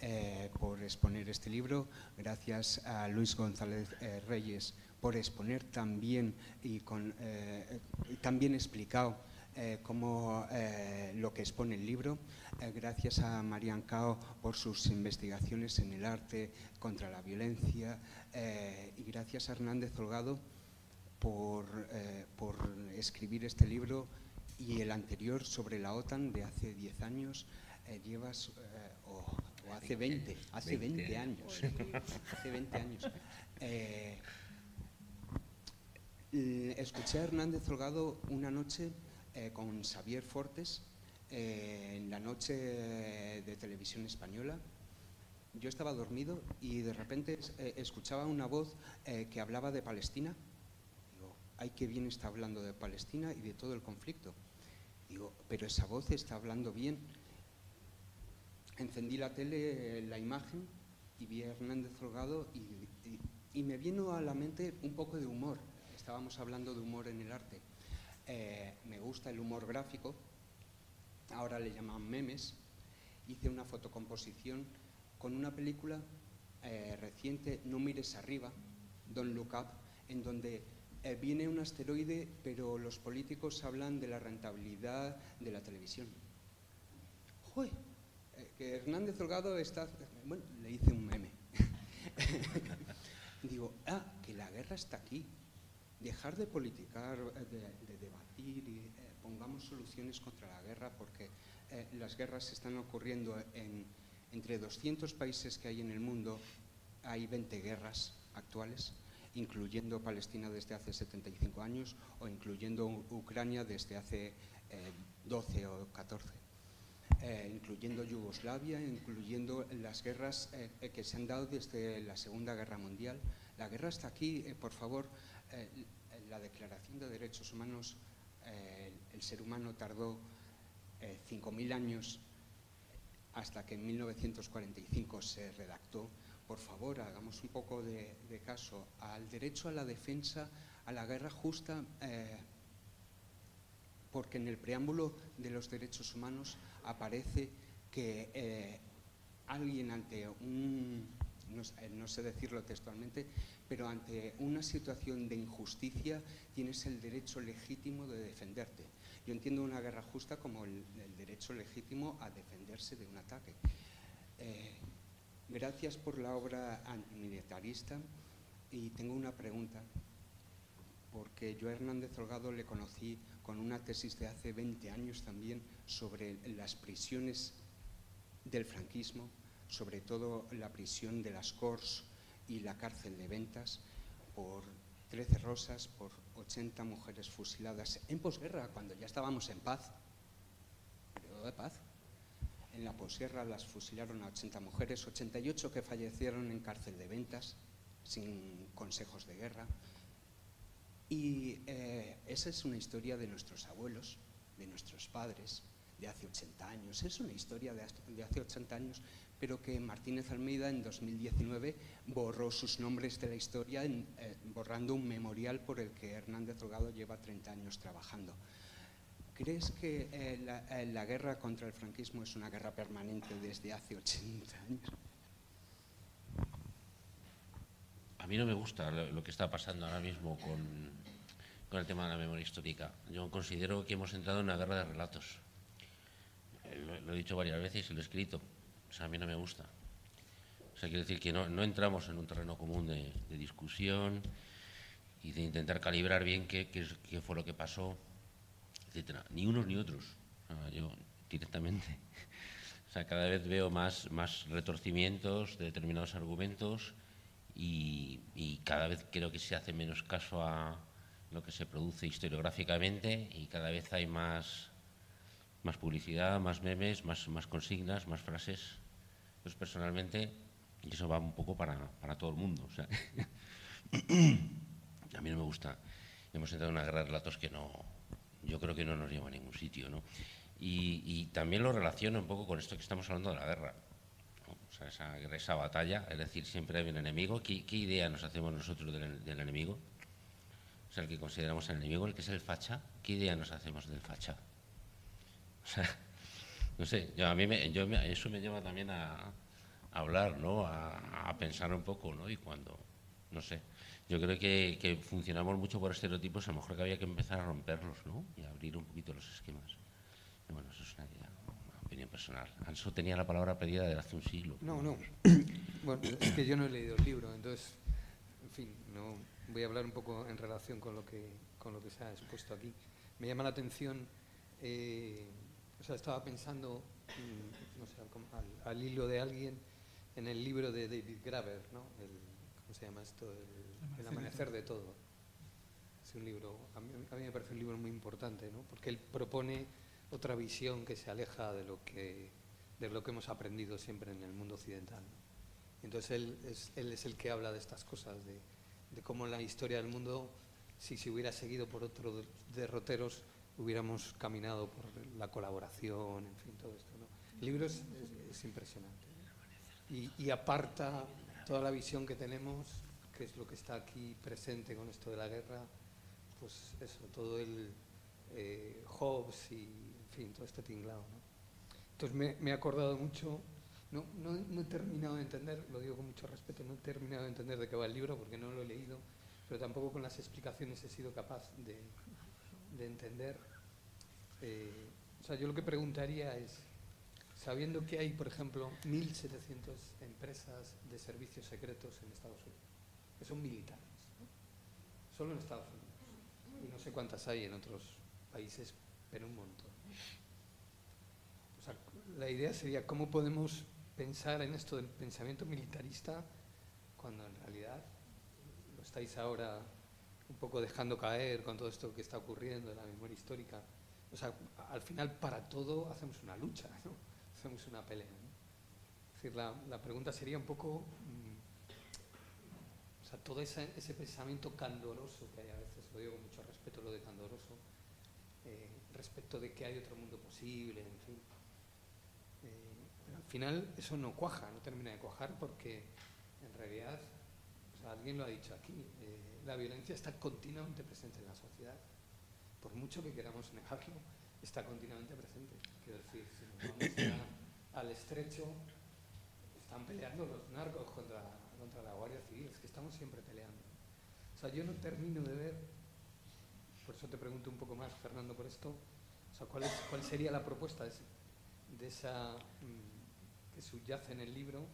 eh, por exponer este libro. Gracias a Luis González eh, Reyes por exponer también y con, eh, también explicado eh, cómo eh, lo que expone el libro. Eh, gracias a Marian Cao por sus investigaciones en el arte contra la violencia eh, y gracias a Hernández Holgado por, eh, por escribir este libro y el anterior sobre la OTAN de hace 10 años. eh, llevas, eh, o, o hace 20, hace 20, 20 años. hace 20 años. Eh, escuché a Hernández Holgado una noche eh, con Xavier Fortes eh, en la noche de televisión española yo estaba dormido y de repente eh, escuchaba una voz que hablaba de Palestina. Digo, ay, qué bien está hablando de Palestina y de todo el conflicto. Digo, pero esa voz está hablando bien. Encendí la tele, la imagen, y vi a Hernández Holgado y- y me vino a la mente un poco de humor. Estábamos hablando de humor en el arte. Eh, me gusta el humor gráfico, ahora le llaman memes. Hice una fotocomposición con una película eh, reciente, No mires arriba, Don't Look Up, en donde eh, viene un asteroide, pero los políticos hablan de la rentabilidad de la televisión. ¡Joder! que Hernández Holgado está... Bueno, le hice un meme. Digo, ah, que la guerra está aquí. Dejar de politicar, eh, de, de debatir y eh, pongamos soluciones contra la guerra porque eh, las guerras están ocurriendo en, entre 200 países que hay en el mundo, hay 20 guerras actuales, incluyendo Palestina desde hace 75 años o incluyendo Ucrania desde hace eh, 12 o 14 eh, incluyendo Yugoslavia, incluyendo las guerras que se han dado desde la Segunda Guerra Mundial. La guerra está aquí, por favor. Eh, la Declaración de Derechos Humanos, eh, el, ser humano tardó eh, 5.000 años hasta que en 1945 se redactó. Por favor, hagamos un poco de, caso al derecho a la defensa, a la guerra justa. eh, porque en el preámbulo de los derechos humanos aparece que eh, alguien ante un, no, sé- no sé decirlo textualmente, pero ante una situación de injusticia tienes el derecho legítimo de defenderte. Yo entiendo una guerra justa como el, el derecho legítimo a defenderse de un ataque. Eh, gracias por la obra antimilitarista y tengo una pregunta porque yo a Hernández Holgado le conocí con una tesis de hace 20 años también sobre las prisiones del franquismo, sobre todo la prisión de las Cors y la cárcel de Ventas, por 13 rosas, por 80 mujeres fusiladas en posguerra, cuando ya estábamos en paz, periodo de paz. En la posguerra las fusilaron a 80 mujeres, 88 que fallecieron en cárcel de Ventas, sin consejos de guerra. Y eh, esa es una historia de nuestros abuelos, de nuestros padres, de hace 80 años. Es una historia de, hace 80 años, pero que Martínez Almeida en 2019 borró sus nombres de la historia, eh, borrando un memorial por el que Hernández Holgado lleva 30 años trabajando. ¿Crees que eh, la, eh, la guerra contra el franquismo es una guerra permanente desde hace 80 años? A mí no me gusta lo, que está pasando ahora mismo con, el tema de la memoria histórica. Yo considero que hemos entrado en una guerra de relatos. Lo, lo he dicho varias veces y lo he escrito. A mí no me gusta. O sea, quiero decir que no, no entramos en un terreno común de, discusión y de intentar calibrar bien qué, qué, fue lo que pasó, etcétera. Ni unos ni otros. Yo directamente. O sea, cada vez veo más, más retorcimientos de determinados argumentos y, y cada vez creo que se hace menos caso a lo que se produce historiográficamente y cada vez hay más, más publicidad, más memes, más consignas, más frases. Entonces, personalmente, y eso va un poco para, para todo el mundo. O sea, a mí no me gusta. Hemos entrado en una guerra de relatos que no, yo creo que no nos lleva a ningún sitio. ¿no? Y, también lo relaciono un poco con esto que estamos hablando de la guerra. O sea, esa, esa batalla, es decir, siempre hay un enemigo. ¿Qué, qué idea nos hacemos nosotros del, del enemigo? O sea, el que consideramos el enemigo, el que es el facha, ¿qué idea nos hacemos del facha? O sea, no sé, yo, a mí me, yo eso me lleva también a, a hablar, ¿no? A, a pensar un poco, ¿no? Y cuando, no sé, yo creo que, que funcionamos mucho por estereotipos, a lo mejor que había que empezar a romperlos, ¿no? Y abrir un poquito los esquemas. Y bueno, eso es una idea, una opinión personal. Anso tenía la palabra pedida desde hace un siglo. No, no. Bueno, es que yo no he leído el libro, entonces, en fin, no voy a hablar un poco en relación con lo que, con lo que se ha expuesto aquí. Me llama la atención, eh, sea, estaba pensando, mm, no sé, como al, al hilo de alguien, en el libro de David Graver, ¿no? El, ¿Cómo se llama esto? El, el amanecer de todo. Es un libro, a mí, a mí me parece un libro muy importante, ¿no? Porque él propone otra visión que se aleja de lo que, de lo que hemos aprendido siempre en el mundo occidental. ¿no? Entonces él es, él es el que habla de estas cosas, de, de cómo la historia del mundo, si se hubiera seguido por otros derroteros, hubiéramos caminado por la colaboración, en fin, todo esto. ¿no? El libro es, es- es impresionante. Y, y aparta toda la visión que tenemos, que es lo que está aquí presente con esto de la guerra, pues eso, todo el eh, Hobbes y, en fin, todo este tinglado. ¿no? Entonces me, me he acordado mucho, no, no, no he terminado de entender, lo digo con mucho respeto, no he terminado de entender de qué va el libro porque no lo he leído, pero tampoco con las explicaciones he sido capaz de, de entender. Eh, o sea, yo lo que preguntaría es, sabiendo que hay, por ejemplo, 1.700 empresas de servicios secretos en Estados Unidos, que son militares, solo en Estados Unidos, y no sé cuántas hay en otros países, pero un montón. O sea, la idea sería cómo podemos pensar en esto del pensamiento militarista cuando en realidad lo estáis ahora un poco dejando caer con todo esto que está ocurriendo en la memoria histórica. O sea, al final para todo hacemos una lucha, ¿no? hacemos una pelea. Es decir, la, la pregunta sería un poco, mm, o sea, todo ese, ese pensamiento candoroso que hay a veces, lo digo con mucho respeto lo de candoroso, eh, respecto de que hay otro mundo posible, en fin. Eh, al final eso no cuaja, no termina de cuajar porque en realidad, o sea, alguien lo ha dicho aquí, eh, la violencia está continuamente presente en la sociedad. Por mucho que queramos negarlo, está continuamente presente. Quiero decir, si nos vamos a- al estrecho, están peleando los narcos contra, contra la Guardia Civil, es que estamos siempre peleando. O sea, yo no termino de ver, por eso te pregunto un poco más, Fernando, por esto, o sea, ¿cuál, sería la propuesta de, de esa mm, que subyace en el libro?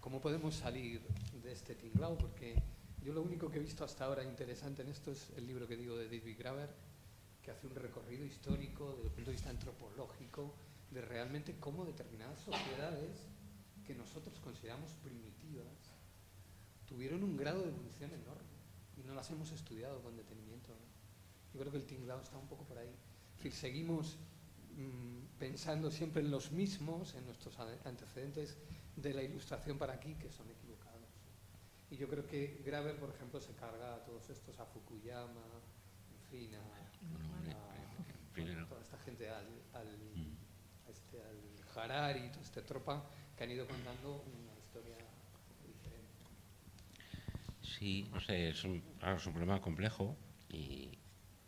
¿Cómo podemos salir de este tinglao? Porque yo lo único que he visto hasta ahora interesante en esto es el libro que digo de David Graver, que hace un recorrido histórico desde el punto de vista antropológico de realmente cómo determinadas sociedades que nosotros consideramos primitivas tuvieron un grado de evolución enorme y no las hemos estudiado con detenimiento. Yo creo que el tinglado está un poco por ahí. Decir, seguimos mm, pensando siempre en los mismos, en nuestros antecedentes de la ilustración para aquí, que son equivocados. Y yo creo que Graver, por ejemplo, se carga a todos estos, a Fukuyama, en fin, a, a- Primero. a toda esta gente, al, al, a este, al Harari, toda esta tropa, que han ido contando una historia diferente. Sí, no sé, es un, claro, es un problema complejo, y,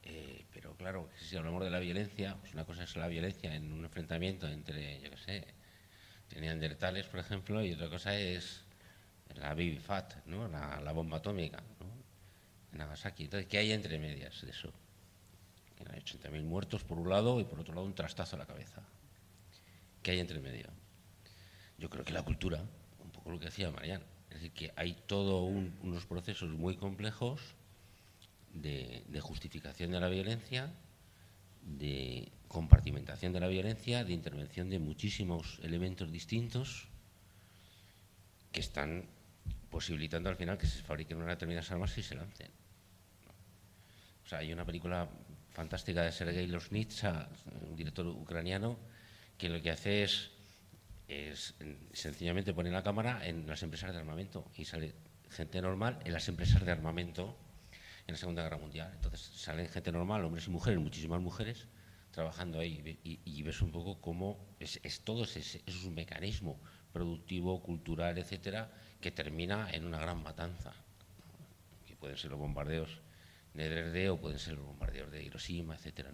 eh, pero claro, si hablamos de la violencia, pues una cosa es la violencia en un enfrentamiento entre, yo qué sé, neandertales, por ejemplo, y otra cosa es la Baby Fat, ¿no? la, bomba atómica ¿no? en Nagasaki. Entonces, ¿qué hay entre medias de eso? Hay 80.000 muertos por un lado y por otro lado un trastazo a la cabeza. ¿Qué hay entre medio? Yo creo que la cultura, un poco lo que decía Mariano, es decir, que hay todos unos procesos muy complejos de justificación de la violencia de compartimentación de la violencia, de intervención de muchísimos elementos distintos que están posibilitando al final que se fabriquen unas determinadas armas y se lancen. O sea, hay una película fantástica de Sergei Losnitsa, un director ucraniano, que lo que hace es, es sencillamente poner la cámara en las empresas de armamento y sale gente normal en las empresas de armamento en la Segunda Guerra Mundial. Entonces salen gente normal, hombres y mujeres, muchísimas mujeres, trabajando ahí y, ves un poco cómo es, todo ese, es un mecanismo productivo, cultural, etcétera, que termina en una gran matanza, que pueden ser los bombardeos de Dresde o pueden ser los bombardeos de Hiroshima, etcétera.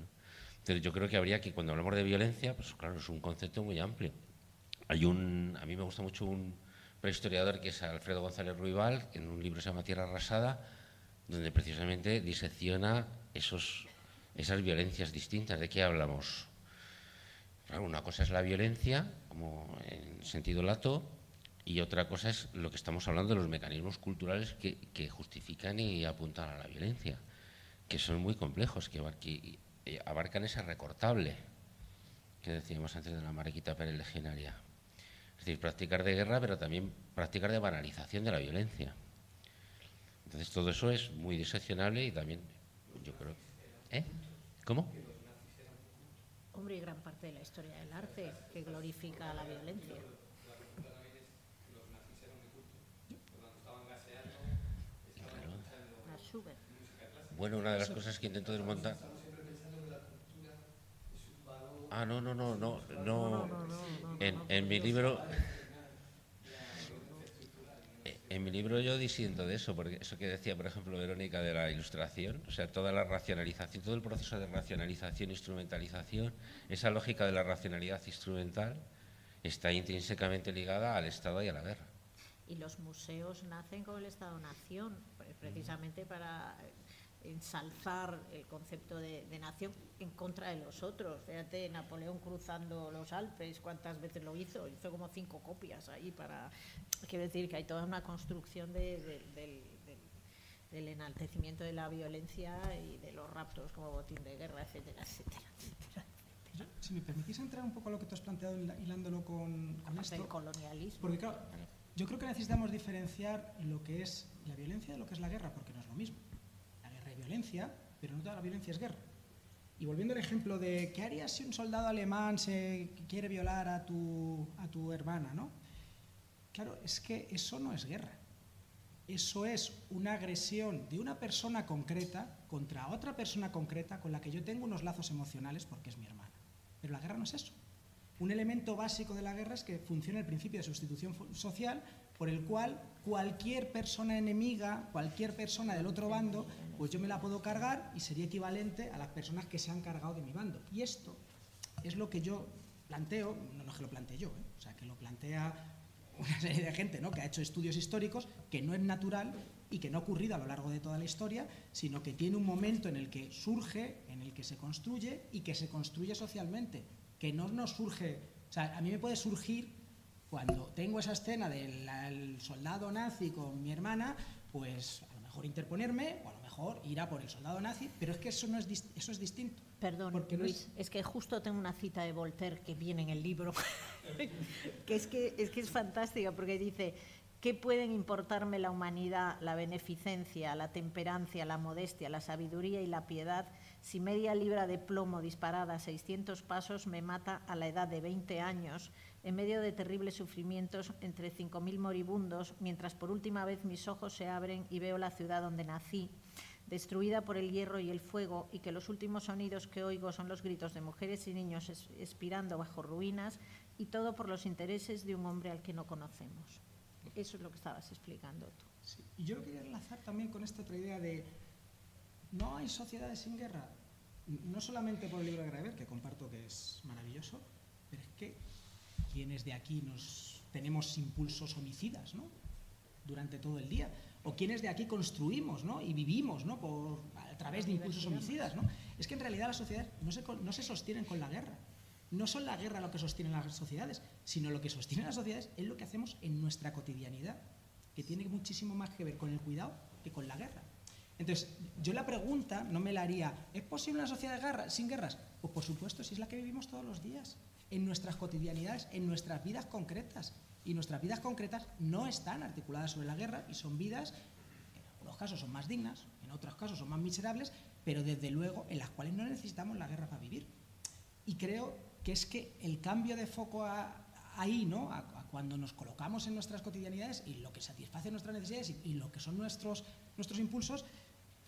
Entonces yo creo que habría que, cuando hablamos de violencia, pues claro, es un concepto muy amplio. Hay un, a mí me gusta mucho un prehistoriador que es Alfredo González Ruibal, en un libro que se llama Tierra Arrasada, donde precisamente disecciona esos, esas violencias distintas. ¿De qué hablamos? una cosa es la violencia, como en sentido lato, y otra cosa es lo que estamos hablando de los mecanismos culturales que, justifican y apuntan a la violencia, que son muy complejos, que, eh, abarcan ese recortable que decíamos antes de la mariquita pereleginaria. Es decir, practicar de guerra, pero también practicar de banalización de la violencia. Entonces todo eso es muy diseccionable y también, yo creo... ¿Eh? ¿Cómo? Hombre, y gran parte de la historia del arte que glorifica la violencia. Bueno, una de las cosas que intento desmontar. Ah, no, no, no, no, no. En, en mi libro. En mi libro yo disiento de eso, porque eso que decía, por ejemplo, Verónica de la ilustración, o sea, toda la racionalización, todo el proceso de racionalización, instrumentalización, esa lógica de la racionalidad instrumental está intrínsecamente ligada al Estado y a la guerra. Y los museos nacen con el Estado-Nación, precisamente para ensalzar el concepto de, nación en contra de los otros. Fíjate, Napoleón cruzando los Alpes, ¿cuántas veces lo hizo? Hizo como cinco copias ahí para... Quiero decir que hay toda una construcción del, enaltecimiento de la violencia y de los raptos como botín de guerra, etcétera, etcétera, etcétera. Si me permitís entrar un poco a lo que tú has planteado hilándolo con, con esto. El colonialismo. Porque claro, yo creo que necesitamos diferenciar lo que es la violencia de lo que es la guerra, porque no es lo mismo violencia, pero no toda la violencia es guerra. Y volviendo al ejemplo de ¿qué harías si un soldado alemán se quiere violar a tu, a tu hermana? ¿no? Claro, es que eso no es guerra. Eso es una agresión de una persona concreta contra otra persona concreta con la que yo tengo unos lazos emocionales porque es mi hermana. Pero la guerra no es eso. Un elemento básico de la guerra es que funciona el principio de sustitución social por el cual cualquier persona enemiga, cualquier persona del otro bando, pues yo me la puedo cargar y sería equivalente a las personas que se han cargado de mi bando. Y esto es lo que yo planteo, no es que lo plantee yo, ¿eh? o sea, que lo plantea una serie de gente ¿no? que ha hecho estudios históricos, que no es natural y que no ha ocurrido a lo largo de toda la historia, sino que tiene un momento en el que surge, en el que se construye y que se construye socialmente, que no nos surge, o sea, a mí me puede surgir cuando tengo esa escena del soldado nazi con mi hermana, pues a lo mejor interponerme o a lo mejor ir a por el soldado nazi, pero es que eso, no es, eso es distinto. Perdón, porque Luis, es... que justo tengo una cita de Voltaire que viene en el libro, que, es que es que es fantástica porque dice, ¿qué pueden importarme la humanidad, la beneficencia, la temperancia, la modestia, la sabiduría y la piedad si media libra de plomo disparada a 600 pasos me mata a la edad de 20 años en medio de terribles sufrimientos entre 5.000 moribundos, mientras por última vez mis ojos se abren y veo la ciudad donde nací, destruida por el hierro y el fuego, y que los últimos sonidos que oigo son los gritos de mujeres y niños expirando bajo ruinas, y todo por los intereses de un hombre al que no conocemos. Eso es lo que estabas explicando tú. Y yo lo quería enlazar también con esta otra idea de no hay sociedades sin guerra, no solamente por el libro de Graeber, que comparto que es maravilloso, pero es que quienes de aquí nos tenemos impulsos homicidas ¿no? durante todo el día, o quienes de aquí construimos ¿no? y vivimos ¿no? Por, a través de impulsos homicidas. ¿no? Es que en realidad las sociedades no se, no se sostienen con la guerra. No son la guerra lo que sostienen las sociedades, sino lo que sostienen las sociedades es lo que hacemos en nuestra cotidianidad, que tiene muchísimo más que ver con el cuidado que con la guerra. Entonces, yo la pregunta no me la haría, ¿es posible una sociedad de guerra, sin guerras? Pues por supuesto, si es la que vivimos todos los días, en nuestras cotidianidades, en nuestras vidas concretas. Y nuestras vidas concretas no están articuladas sobre la guerra y son vidas que en algunos casos son más dignas, en otros casos son más miserables, pero desde luego en las cuales no necesitamos la guerra para vivir. Y creo que es que el cambio de foco ahí, ¿no? A, cuando nos colocamos en nuestras cotidianidades y lo que satisface nuestras necesidades y, lo que son nuestros, nuestros impulsos,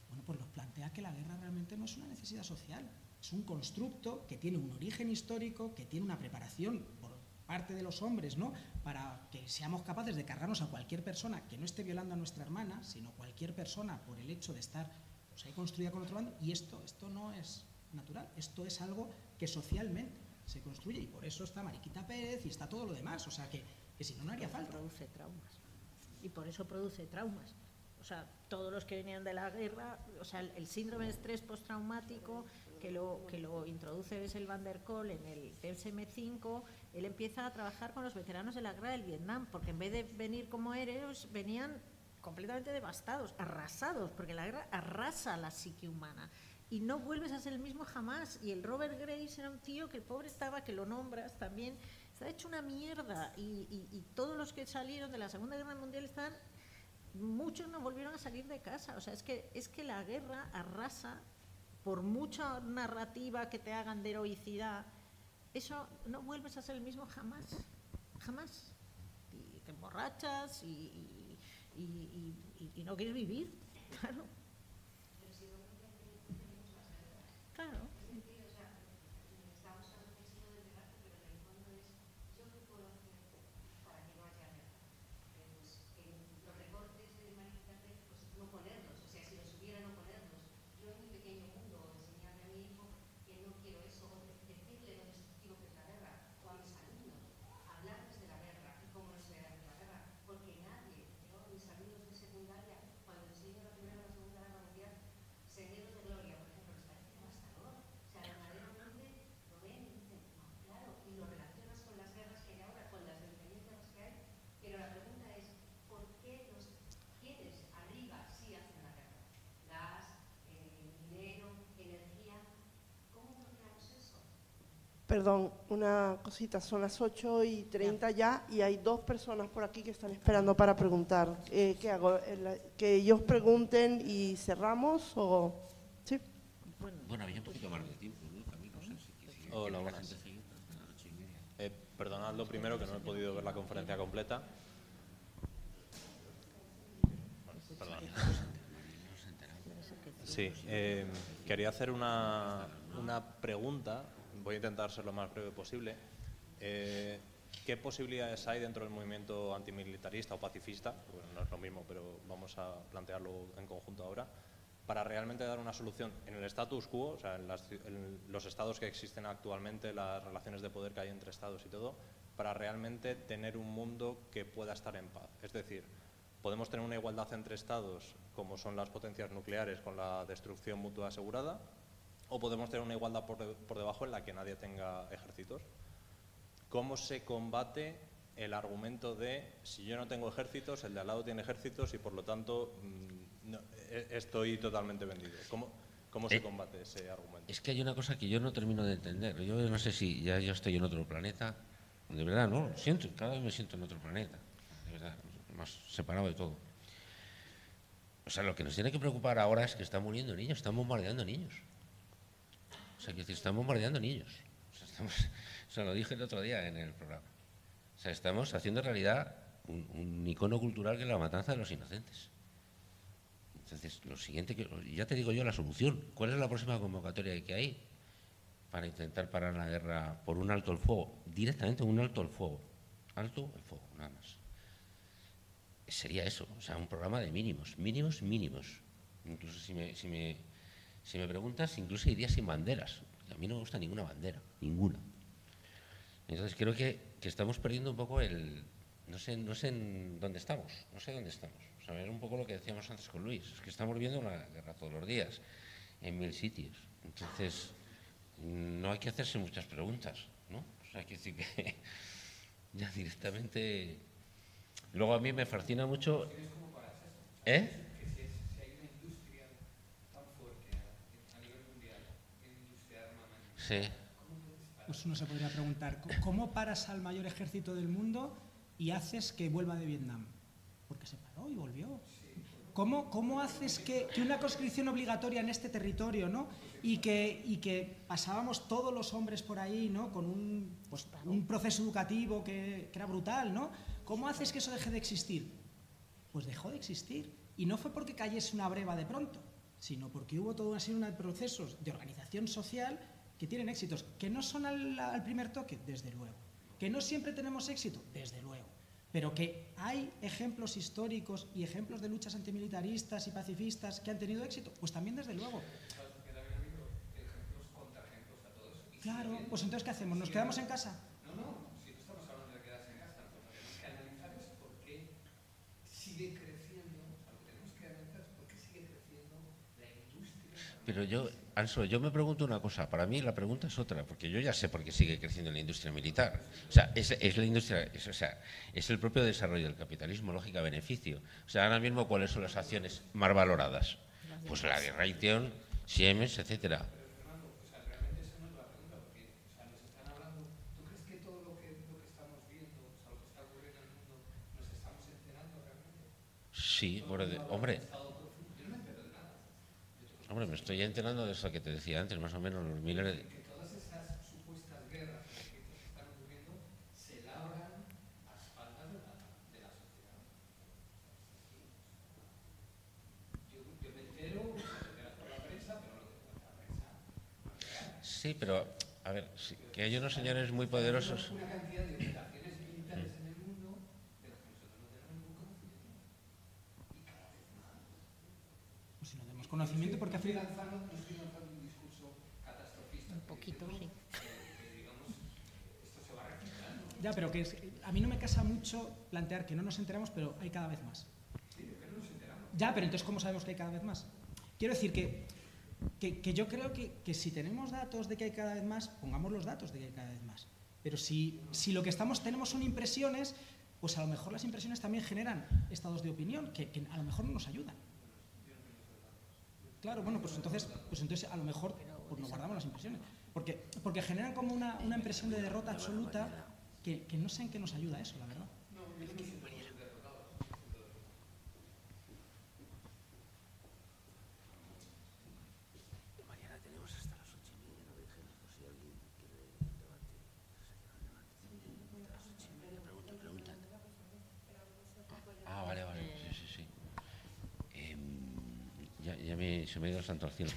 bueno, pues nos plantea que la guerra realmente no es una necesidad social, es un constructo que tiene un origen histórico, que tiene una preparación por parte de los hombres, ¿no? Para que seamos capaces de cargarnos a cualquier persona que no esté violando a nuestra hermana, sino cualquier persona por el hecho de estar pues, ahí construida con otro bando. Y esto, esto no es natural, esto es algo que socialmente se construye y por eso está Mariquita Pérez y está todo lo demás. O sea que, que si no, no haría falta. Produce traumas. Y por eso produce traumas. O sea, todos los que venían de la guerra, o sea, el, síndrome de estrés postraumático que lo, que lo introduce es el Van der Kohl en el DSM-5, él empieza a trabajar con los veteranos de la guerra del Vietnam, porque en vez de venir como héroes, venían completamente devastados, arrasados, porque la guerra arrasa la psique humana y no vuelves a ser el mismo jamás. Y el Robert Grace era un tío que pobre estaba, que lo nombras también, está hecho una mierda. Y, todos los que salieron de la Segunda Guerra Mundial están, muchos no volvieron a salir de casa. O sea, es que, es que la guerra arrasa, por mucha narrativa que te hagan de heroicidad, eso no vuelves a ser el mismo jamás, jamás. Y te emborrachas y, y no quieres vivir, claro. Claro. Perdón, una cosita, son las 8 y 30 ya y hay dos personas por aquí que están esperando para preguntar. Eh, ¿Qué hago? Eh, ¿Que ellos pregunten y cerramos o...? ¿Sí? Bueno, había un poquito más de tiempo, ¿no? no sé si Hola, buenas. Eh, perdonad lo primero que no he podido ver la conferencia completa. Perdón. Sí, eh, quería hacer una, una pregunta voy a intentar ser lo más breve posible. Eh, ¿Qué posibilidades hay dentro del movimiento antimilitarista o pacifista, bueno, no es lo mismo, pero vamos a plantearlo en conjunto ahora, para realmente dar una solución en el status quo, o sea, en, los estados que existen actualmente, las relaciones de poder que hay entre estados y todo, para realmente tener un mundo que pueda estar en paz? Es decir, podemos tener una igualdad entre estados, como son las potencias nucleares, con la destrucción mutua asegurada, o podemos tener una igualdad por, debajo en la que nadie tenga ejércitos. ¿Cómo se combate el argumento de si yo no tengo ejércitos, el de al lado tiene ejércitos y por lo tanto mm, e, estoy totalmente vendido? ¿Cómo, cómo se eh, combate ese argumento? Es que hay una cosa que yo no termino de entender. Yo no sé si ya yo estoy en otro planeta. De verdad, no, siento, cada vez me siento en otro planeta. De verdad, más separado de todo. O sea, lo que nos tiene que preocupar ahora es que están muriendo niños, están bombardeando niños. O sea, que están bombardeando niños. O sea, lo dije el otro día en el programa. O sea, estamos haciendo realidad un, icono cultural que es la matanza de los inocentes. Entonces, lo siguiente que. Ya te digo yo la solución. ¿Cuál es la próxima convocatoria que hay para intentar parar la guerra por un alto el fuego? Directamente un alto el fuego. Alto el fuego, nada más. Sería eso, o sea, un programa de mínimos, mínimos, mínimos. Incluso si me, si me si me preguntas, incluso iría sin banderas. A mí no me gusta ninguna bandera, ninguna. Entonces creo que, estamos perdiendo un poco el... No sé, no sé en dónde estamos, no sé dónde estamos. O un poco lo que decíamos antes con Luis, es que estamos viendo una guerra todos los días, en mil sitios. Entonces, no hay que hacerse muchas preguntas, ¿no? O sea, hay que decir que ya directamente... Luego a mí me fascina mucho... ¿Eh? Sí. Pues uno se podría preguntar, ¿c- ¿cómo paras al mayor ejército del mundo y haces que vuelva de Vietnam? Porque se paró y volvió. ¿Cómo, cómo haces que, que una conscripción obligatoria en este territorio, ¿no? Y que, y que pasábamos todos los hombres por ahí, ¿no? Con un, pues, un proceso educativo que, que era brutal, ¿no? ¿Cómo haces que eso deje de existir? Pues dejó de existir. Y no fue porque cayese una breva de pronto, sino porque hubo toda una serie de procesos de organización social que tienen éxitos, que no son al, al primer toque, desde luego. Que no siempre tenemos éxito, desde luego. Pero que hay ejemplos históricos y ejemplos de luchas antimilitaristas y pacifistas que han tenido éxito, pues también desde luego. Claro, pues entonces ¿qué hacemos? ¿Nos quedamos en casa? No, no, si no estamos hablando de quedarse en casa, lo que tenemos que analizar es por qué sigue creciendo, o sea, lo que tenemos que analizar es por qué sigue creciendo la industria. Pero yo, Anso, yo me pregunto una cosa. Para mí la pregunta es otra, porque yo ya sé por qué sigue creciendo la industria militar. O sea, es, es la industria, es, o sea, es el propio desarrollo del capitalismo, lógica beneficio. O sea, ahora mismo cuáles son las acciones más valoradas. Pues la guerra Raytheon, Siemens, etcétera. O sea, realmente esa no es la pregunta, porque o sea, nos están hablando, ¿tú crees que todo lo que, lo que estamos viendo, o sea, lo que está ocurriendo en el mundo, nos estamos enterando realmente? Sí, hombre. Yo no me entero de nada. Hombre, me estoy enterando de eso que te decía antes, más o menos los miles de... Sí, pero, a ver, sí, que hay unos señores muy poderosos... Una cantidad de operaciones militares en el mundo de las que nosotros no tenemos ningún conocimiento. Y cada vez más. Pues si no tenemos conocimiento, porque estoy lanzando un discurso catastrofista. Un poquito, sí. Que, digamos, esto se va reciclando. Ya, pero que es- a mí no me casa mucho plantear que no nos enteramos, pero hay cada vez más. Ya, pero entonces, ¿cómo sabemos que hay cada vez más? Quiero decir que, que, que yo creo que, que si tenemos datos de que hay cada vez más, pongamos los datos de que hay cada vez más. Pero si, si lo que estamos tenemos son impresiones, pues a lo mejor las impresiones también generan estados de opinión que, que a lo mejor no nos ayudan. Claro, bueno, pues entonces, pues entonces a lo mejor pues nos guardamos las impresiones. Porque, porque generan como una, una impresión de derrota absoluta que, que no sé en qué nos ayuda eso, la verdad. Mañana tenemos hasta las ocho y media, no me dijeron por si alguien quiere debate. Pregunta, pregunta. Ah, vale, vale, sí, sí, sí. Em, ya ya me, se me ha ido el santo al cielo.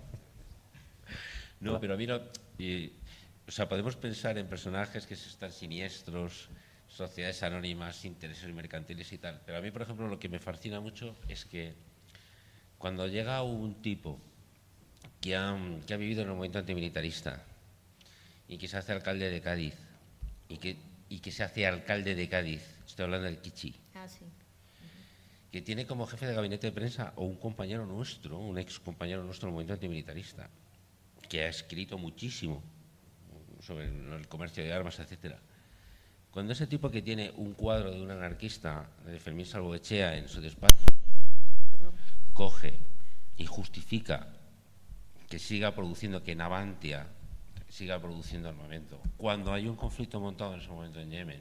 no, pero a mí no... y, o sea, podemos pensar en personajes que están siniestros, sociedades anónimas, intereses mercantiles y tal. Pero a mí, por ejemplo, lo que me fascina mucho es que cuando llega un tipo que ha, que ha vivido en el movimiento antimilitarista y que se hace alcalde de Cádiz y que, y que se hace alcalde de Cádiz, estoy hablando del Kichi, Ah, sí. Que tiene como jefe de gabinete de prensa o un compañero nuestro, un ex compañero nuestro del movimiento antimilitarista, que ha escrito muchísimo sobre el comercio de armas, etcétera. Cuando ese tipo que tiene un cuadro de un anarquista, de Fermín Salvoechea, en su despacho, coge y justifica que siga produciendo, que Navantia siga produciendo armamento, cuando hay un conflicto montado en ese momento en Yemen,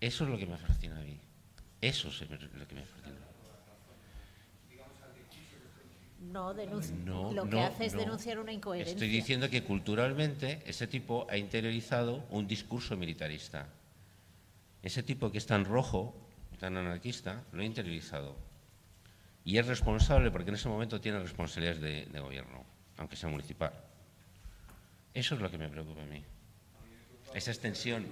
eso es lo que me fascina a mí. Eso es lo que me fascina. No, No, lo que no, hace es no. denunciar una incoherencia. Estoy diciendo que culturalmente ese tipo ha interiorizado un discurso militarista. Ese tipo que es tan rojo, tan anarquista, lo ha interiorizado. Y es responsable porque en ese momento tiene responsabilidades de, de gobierno, aunque sea municipal. Eso es lo que me preocupa a mí. Esa extensión.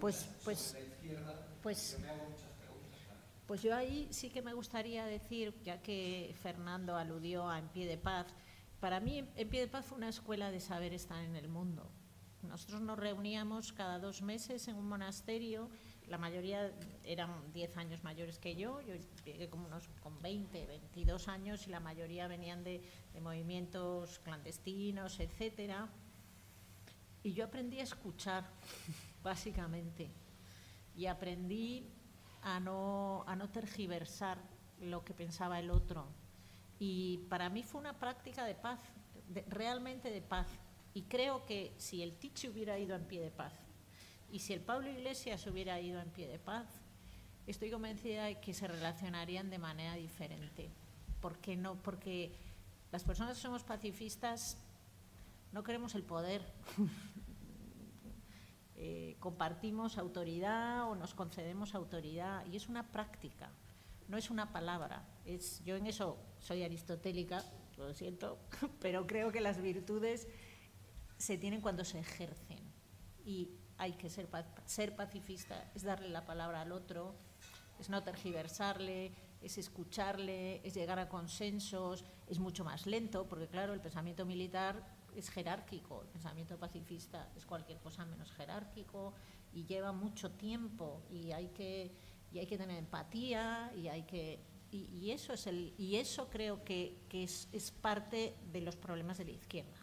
Pues, pues, pues, pues yo ahí sí que me gustaría decir, ya que Fernando aludió a En Pie de Paz, para mí En Pie de Paz fue una escuela de saber estar en el mundo. Nosotros nos reuníamos cada dos meses en un monasterio, la mayoría eran 10 años mayores que yo, yo llegué como unos con 20, 22 años y la mayoría venían de, de movimientos clandestinos, etcétera. Y yo aprendí a escuchar, básicamente. y aprendí a no, a no tergiversar lo que pensaba el otro. Y para mí fue una práctica de paz, de- realmente de paz. Y creo que si el Tiche hubiera ido en pie de paz y si el Pablo Iglesias hubiera ido en pie de paz, estoy convencida de que se relacionarían de manera diferente. ¿Por qué no? Porque las personas que somos pacifistas no queremos el poder. Eh, compartimos autoridad o nos concedemos autoridad y es una práctica, no es una palabra. Es, yo en eso soy aristotélica, lo siento, pero creo que las virtudes se tienen cuando se ejercen y hay que ser, ser pacifista, es darle la palabra al otro, es no tergiversarle, es escucharle, es llegar a consensos, es mucho más lento, porque claro, el pensamiento militar es jerárquico, el pensamiento pacifista es cualquier cosa menos jerárquico y lleva mucho tiempo y hay que, y hay que tener empatía y hay que... Y, eso, es el, y eso creo que, que es, es parte de los problemas de la izquierda,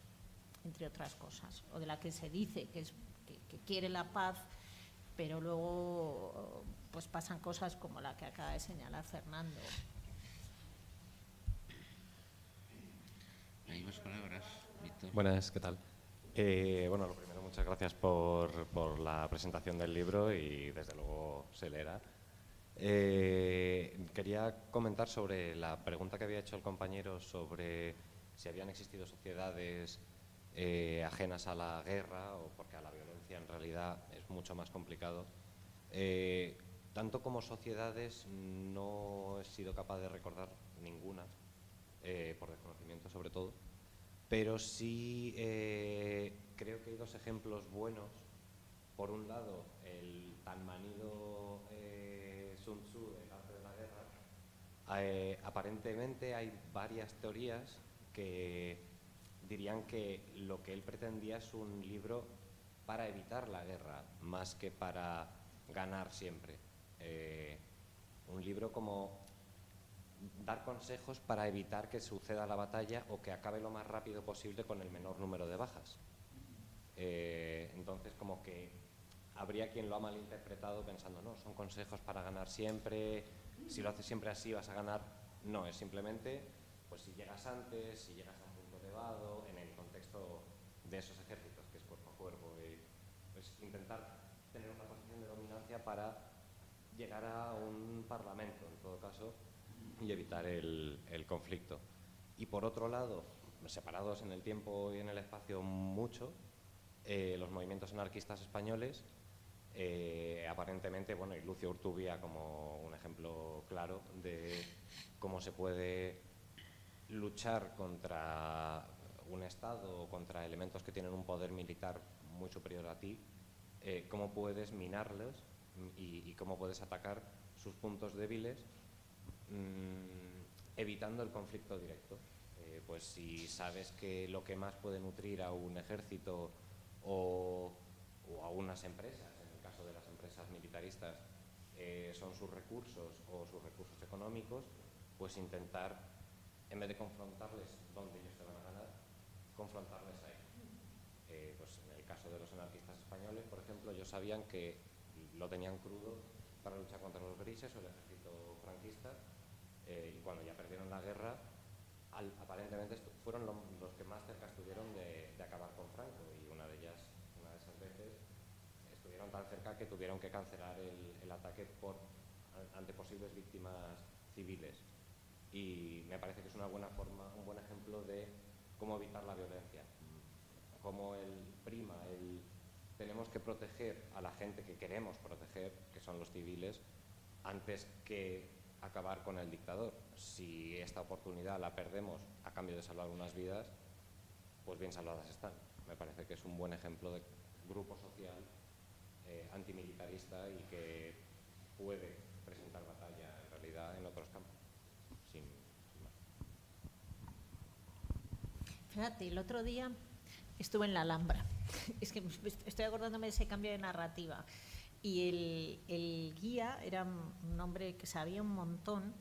entre otras cosas, o de la que se dice que, es, que, que quiere la paz, pero luego pues pasan cosas como la que acaba de señalar Fernando. Hay más palabras, Buenas, ¿qué tal? Eh, bueno, lo primero, muchas gracias por, por la presentación del libro y desde luego se leerá. Eh, quería comentar sobre la pregunta que había hecho el compañero sobre si habían existido sociedades eh, ajenas a la guerra o porque a la violencia en realidad es mucho más complicado. Eh, tanto como sociedades no he sido capaz de recordar ninguna, eh, por desconocimiento sobre todo, pero sí eh, creo que hay dos ejemplos buenos. Por un lado, el tan manido eh, Sun Tzu del arte de la guerra. Eh, aparentemente hay varias teorías que dirían que lo que él pretendía es un libro para evitar la guerra, más que para ganar siempre. Un libro como dar consejos para evitar que suceda la batalla o que acabe lo más rápido posible con el menor número de bajas. Eh, entonces, como que habría quien lo ha malinterpretado pensando, no, son consejos para ganar siempre, si lo haces siempre así vas a ganar. No, es simplemente, pues si llegas antes, si llegas a un punto elevado, en el contexto de esos ejércitos, que es cuerpo a cuerpo, y, pues intentar tener una posición de dominancia para llegar a un parlamento, en todo caso, y evitar el, conflicto. Y por otro lado, separados en el tiempo y en el espacio mucho, eh, los movimientos anarquistas españoles, eh, aparentemente, bueno, y Lucio Urtubia como un ejemplo claro de cómo se puede luchar contra un Estado o contra elementos que tienen un poder militar muy superior a ti, eh, cómo puedes minarlos y cómo puedes atacar sus puntos débiles mm, evitando el conflicto directo. Eh, pues si sabes que lo que más puede nutrir a un ejército o, a unas empresas, en el caso de las empresas militaristas, eh, son sus recursos o sus recursos económicos, pues intentar, en vez de confrontarles donde ellos te van a ganar, confrontarles ahí. Eh, pues en el caso de los anarquistas españoles, por ejemplo, ellos sabían que lo tenían crudo para luchar contra los grises o el ejército franquista eh, y cuando ya perdieron la guerra, aparentemente fueron lo- los que más cerca estuvieron de, acabar con Franco y una de ellas, una de esas veces, estuvieron tan cerca que tuvieron que cancelar el, el ataque por, an- ante posibles víctimas civiles. Y me parece que es una buena forma, un buen ejemplo de cómo evitar la violencia, cómo el prima, el tenemos que proteger a la gente que queremos proteger, que son los civiles, antes que acabar con el dictador. Si esta oportunidad la perdemos a cambio de salvar unas vidas, pues bien salvadas están. Me parece que es un buen ejemplo de grupo social eh, antimilitarista y que puede presentar batalla en realidad en otros campos. Sin, sin más. Fíjate, el otro día estuve en la Alhambra. Es que estoy acordándome de ese cambio de narrativa. Y el, el guía era un hombre que sabía un montón.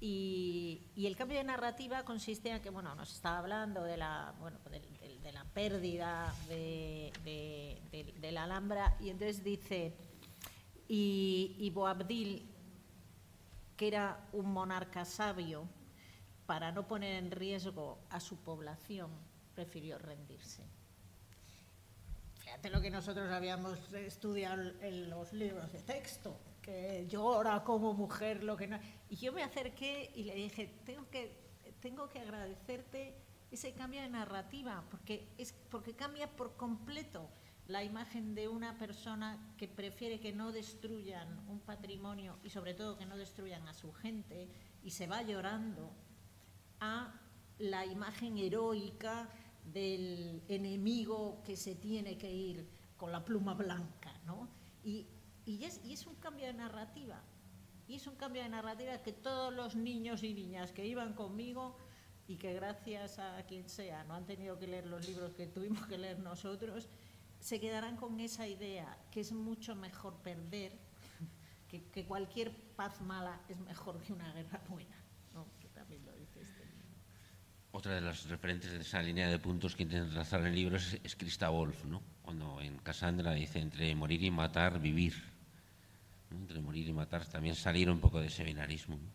Y, y el cambio de narrativa consiste en que, bueno, nos estaba hablando de la, bueno, del- de, la pérdida de, de- de- de la Alhambra. Y entonces dice, Y, y Boabdil, que era un monarca sabio, para no poner en riesgo a su población, prefirió rendirse. Fíjate lo que nosotros habíamos estudiado en los libros de texto, que llora como mujer, lo que no. Y yo me acerqué y le dije, tengo que, tengo que agradecerte ese cambio de narrativa, porque, es, porque cambia por completo la imagen de una persona que prefiere que no destruyan un patrimonio y sobre todo que no destruyan a su gente y se va llorando a la imagen heroica del enemigo que se tiene que ir con la pluma blanca, ¿no? Y, y, es, y es un cambio de narrativa, y es un cambio de narrativa que todos los niños y niñas que iban conmigo y que gracias a quien sea no han tenido que leer los libros que tuvimos que leer nosotros, se quedarán con esa idea que es mucho mejor perder, que, que cualquier paz mala es mejor que una guerra buena. ¿no? Que también lo dice este libro. Otra de las referentes de esa línea de puntos que intenta trazar el libro es, es Christa Wolf, ¿no? cuando en Cassandra dice entre morir y matar, vivir. Entre morir y matar, también salir un poco de ese binarismo. ¿no?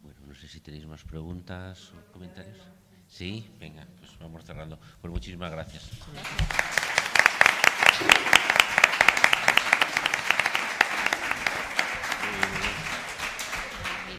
Bueno, no sé si tenéis más preguntas o comentarios. Sí, venga, pues vamos cerrando. Pues muchísimas gracias. Gracias.